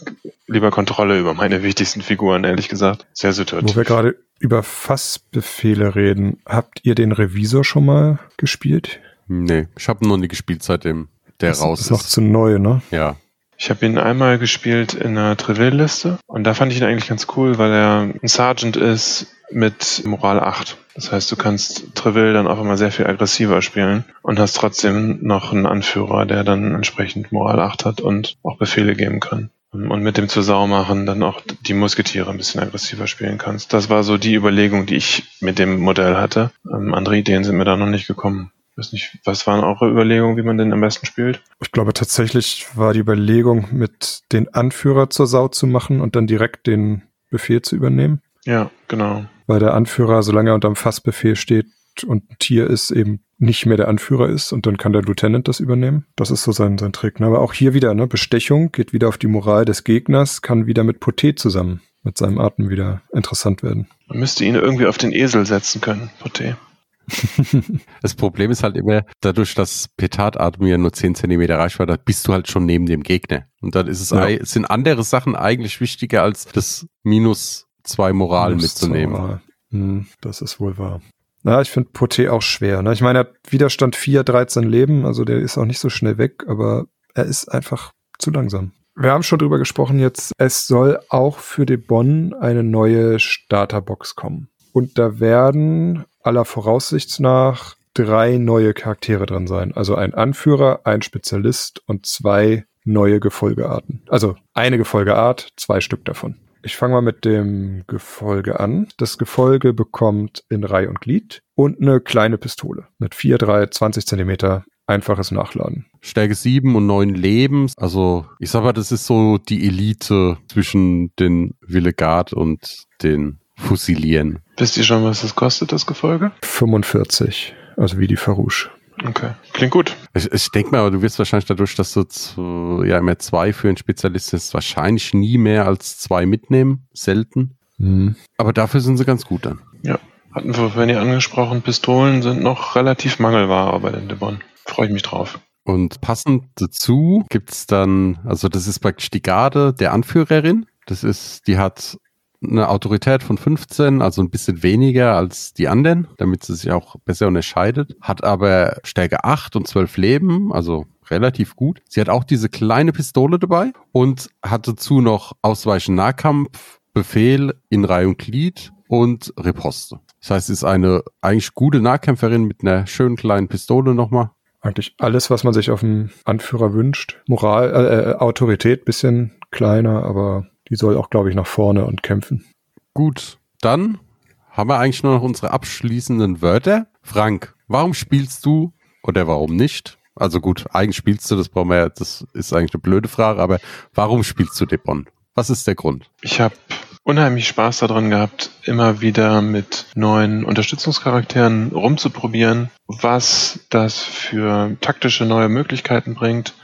lieber Kontrolle über meine wichtigsten Figuren, ehrlich gesagt. Sehr situativ. Wo wir gerade über Fassbefehle reden, habt ihr den Revisor schon mal gespielt? Nee, ich habe noch nie gespielt, seitdem der das raus ist. ist noch zu neu, ne? Ja. Ich habe ihn einmal gespielt in einer Trivial-Liste und da fand ich ihn eigentlich ganz cool, weil er ein Sergeant ist mit Moral 8. Das heißt, du kannst Trivial dann auch immer sehr viel aggressiver spielen und hast trotzdem noch einen Anführer, der dann entsprechend Moral 8 hat und auch Befehle geben kann. Und mit dem Zusaumachen dann auch die Musketiere ein bisschen aggressiver spielen kannst. Das war so die Überlegung, die ich mit dem Modell hatte. Ähm, andere Ideen sind mir da noch nicht gekommen. Ich weiß nicht, was waren eure Überlegungen, wie man den am besten spielt? Ich glaube tatsächlich war die Überlegung, mit den Anführer zur Sau zu machen und dann direkt den Befehl zu übernehmen. Ja, genau. Weil der Anführer, solange er unterm Fassbefehl steht und ein Tier ist, eben nicht mehr der Anführer ist und dann kann der Lieutenant das übernehmen. Das ist so sein, sein Trick. Ne? Aber auch hier wieder, ne? Bestechung geht wieder auf die Moral des Gegners, kann wieder mit Poté zusammen mit seinem Atem wieder interessant werden. Man müsste ihn irgendwie auf den Esel setzen können, Poté. Das Problem ist halt immer, dadurch, dass Petardatem ja nur 10 cm Reichweite hat, bist du halt schon neben dem Gegner. Und dann ist es, ja. sind andere Sachen eigentlich wichtiger, als das Minus 2 Moral Minus mitzunehmen. Moral. Hm, das ist wohl wahr. Na, ich finde Poté auch schwer. Ne? Ich meine, er hat Widerstand 4, 13 Leben, also der ist auch nicht so schnell weg, aber er ist einfach zu langsam. Wir haben schon drüber gesprochen jetzt, es soll auch für De Bonn eine neue Starterbox kommen. Und da werden aller Voraussicht nach drei neue Charaktere drin sein. Also ein Anführer, ein Spezialist und zwei neue Gefolgearten. Also eine Gefolgeart, zwei Stück davon. Ich fange mal mit dem Gefolge an. Das Gefolge bekommt in Reihe und Glied und eine kleine Pistole mit 4, 3, 20 Zentimeter einfaches Nachladen. Stärke 7 und 9 Leben. Also ich sag mal, das ist so die Elite zwischen den Villegard und den Fusilieren. Wisst ihr schon, was das kostet, das Gefolge? 45, also wie die Farouche. Okay, klingt gut. Ich, ich denke mal, du wirst wahrscheinlich dadurch, dass du zu, ja immer zwei für einen Spezialisten ist, wahrscheinlich nie mehr als zwei mitnehmen. Selten. Mhm. Aber dafür sind sie ganz gut dann. Ja, hatten wir vorhin ja angesprochen, Pistolen sind noch relativ Mangelware bei den Debon. Freue ich mich drauf. Und passend dazu gibt's dann, also das ist praktisch die Garde der Anführerin. Das ist, die hat eine Autorität von 15, also ein bisschen weniger als die anderen, damit sie sich auch besser unterscheidet. Hat aber Stärke 8 und 12 Leben, also relativ gut. Sie hat auch diese kleine Pistole dabei und hat dazu noch Ausweichen Nahkampf, Befehl in Reihe und Glied und Riposte. Das heißt, sie ist eine eigentlich gute Nahkämpferin mit einer schönen kleinen Pistole nochmal. Eigentlich alles, was man sich auf dem Anführer wünscht. Moral, äh, äh, Autorität, bisschen kleiner, aber die soll auch, glaube ich, nach vorne und kämpfen. Gut, dann haben wir eigentlich nur noch unsere abschließenden Wörter. Frank, warum spielst du oder warum nicht? Also gut, eigentlich spielst du, das brauchen wir ja, das ist eigentlich eine blöde Frage, aber warum spielst du Debon? Was ist der Grund? Ich habe unheimlich Spaß daran gehabt, immer wieder mit neuen Unterstützungscharakteren rumzuprobieren, was das für taktische neue Möglichkeiten bringt,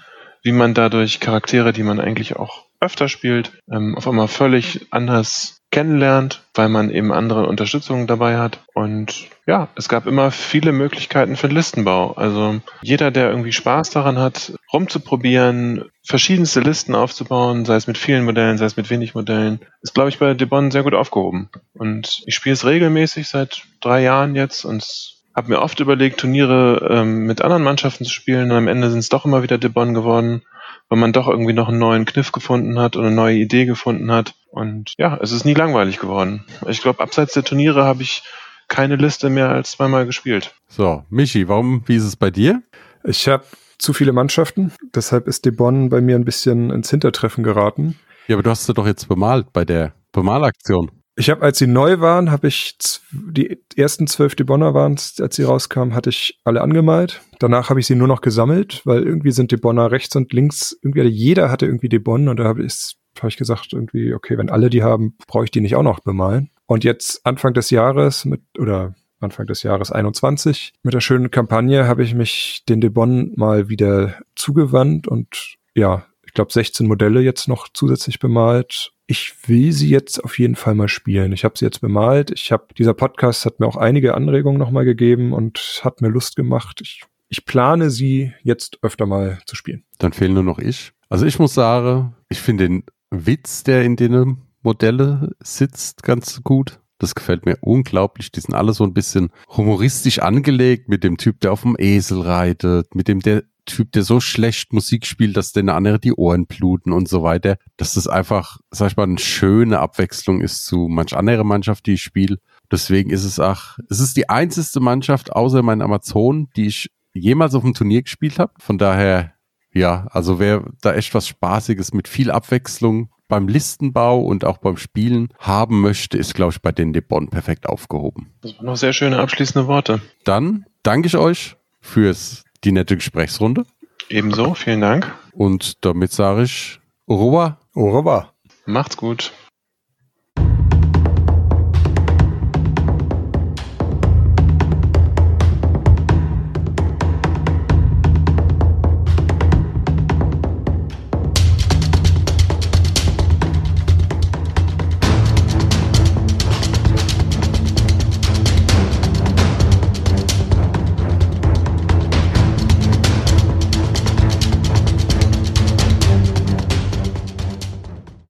wie man dadurch Charaktere, die man eigentlich auch öfter spielt, ähm, auf einmal völlig anders kennenlernt, weil man eben andere Unterstützungen dabei hat. Und ja, es gab immer viele Möglichkeiten für den Listenbau. Also jeder, der irgendwie Spaß daran hat, rumzuprobieren, verschiedenste Listen aufzubauen, sei es mit vielen Modellen, sei es mit wenig Modellen, ist, glaube ich, bei Debon sehr gut aufgehoben. Und ich spiele es regelmäßig seit drei Jahren jetzt und habe mir oft überlegt, Turniere ähm, mit anderen Mannschaften zu spielen und am Ende sind es doch immer wieder Debon geworden weil man doch irgendwie noch einen neuen Kniff gefunden hat und eine neue Idee gefunden hat. Und ja, es ist nie langweilig geworden. Ich glaube, abseits der Turniere habe ich keine Liste mehr als zweimal gespielt. So, Michi, warum, wie ist es bei dir? Ich habe zu viele Mannschaften, deshalb ist Debon bei mir ein bisschen ins Hintertreffen geraten. Ja, aber du hast sie doch jetzt bemalt bei der Bemalaktion. Ich habe, als sie neu waren, habe ich die ersten zwölf Debonner waren, als sie rauskamen, hatte ich alle angemalt. Danach habe ich sie nur noch gesammelt, weil irgendwie sind Debonner rechts und links, irgendwie jeder hatte irgendwie Debon und da habe ich, hab ich gesagt, irgendwie, okay, wenn alle die haben, brauche ich die nicht auch noch bemalen. Und jetzt Anfang des Jahres mit, oder Anfang des Jahres 21, mit der schönen Kampagne habe ich mich den Debon mal wieder zugewandt und ja, ich glaube 16 Modelle jetzt noch zusätzlich bemalt ich will sie jetzt auf jeden Fall mal spielen. Ich habe sie jetzt bemalt. Ich habe dieser Podcast hat mir auch einige Anregungen nochmal gegeben und hat mir Lust gemacht. Ich, ich plane sie jetzt öfter mal zu spielen. Dann fehlen nur noch ich. Also ich muss sagen, ich finde den Witz, der in den Modelle sitzt, ganz gut. Das gefällt mir unglaublich. Die sind alle so ein bisschen humoristisch angelegt mit dem Typ, der auf dem Esel reitet, mit dem der Typ, der so schlecht Musik spielt, dass den anderen die Ohren bluten und so weiter. Dass das einfach, sag ich mal, eine schöne Abwechslung ist zu manch anderer Mannschaft, die ich spiele. Deswegen ist es auch, es ist die einzigste Mannschaft außer meinen Amazon, die ich jemals auf dem Turnier gespielt habe. Von daher, ja, also wer da echt was Spaßiges mit viel Abwechslung beim Listenbau und auch beim Spielen haben möchte, ist, glaube ich, bei den De Bonn perfekt aufgehoben. Das waren noch sehr schöne abschließende Worte. Dann danke ich euch fürs die nette Gesprächsrunde. Ebenso, vielen Dank. Und damit sage ich Au revoir. Au revoir. Macht's gut.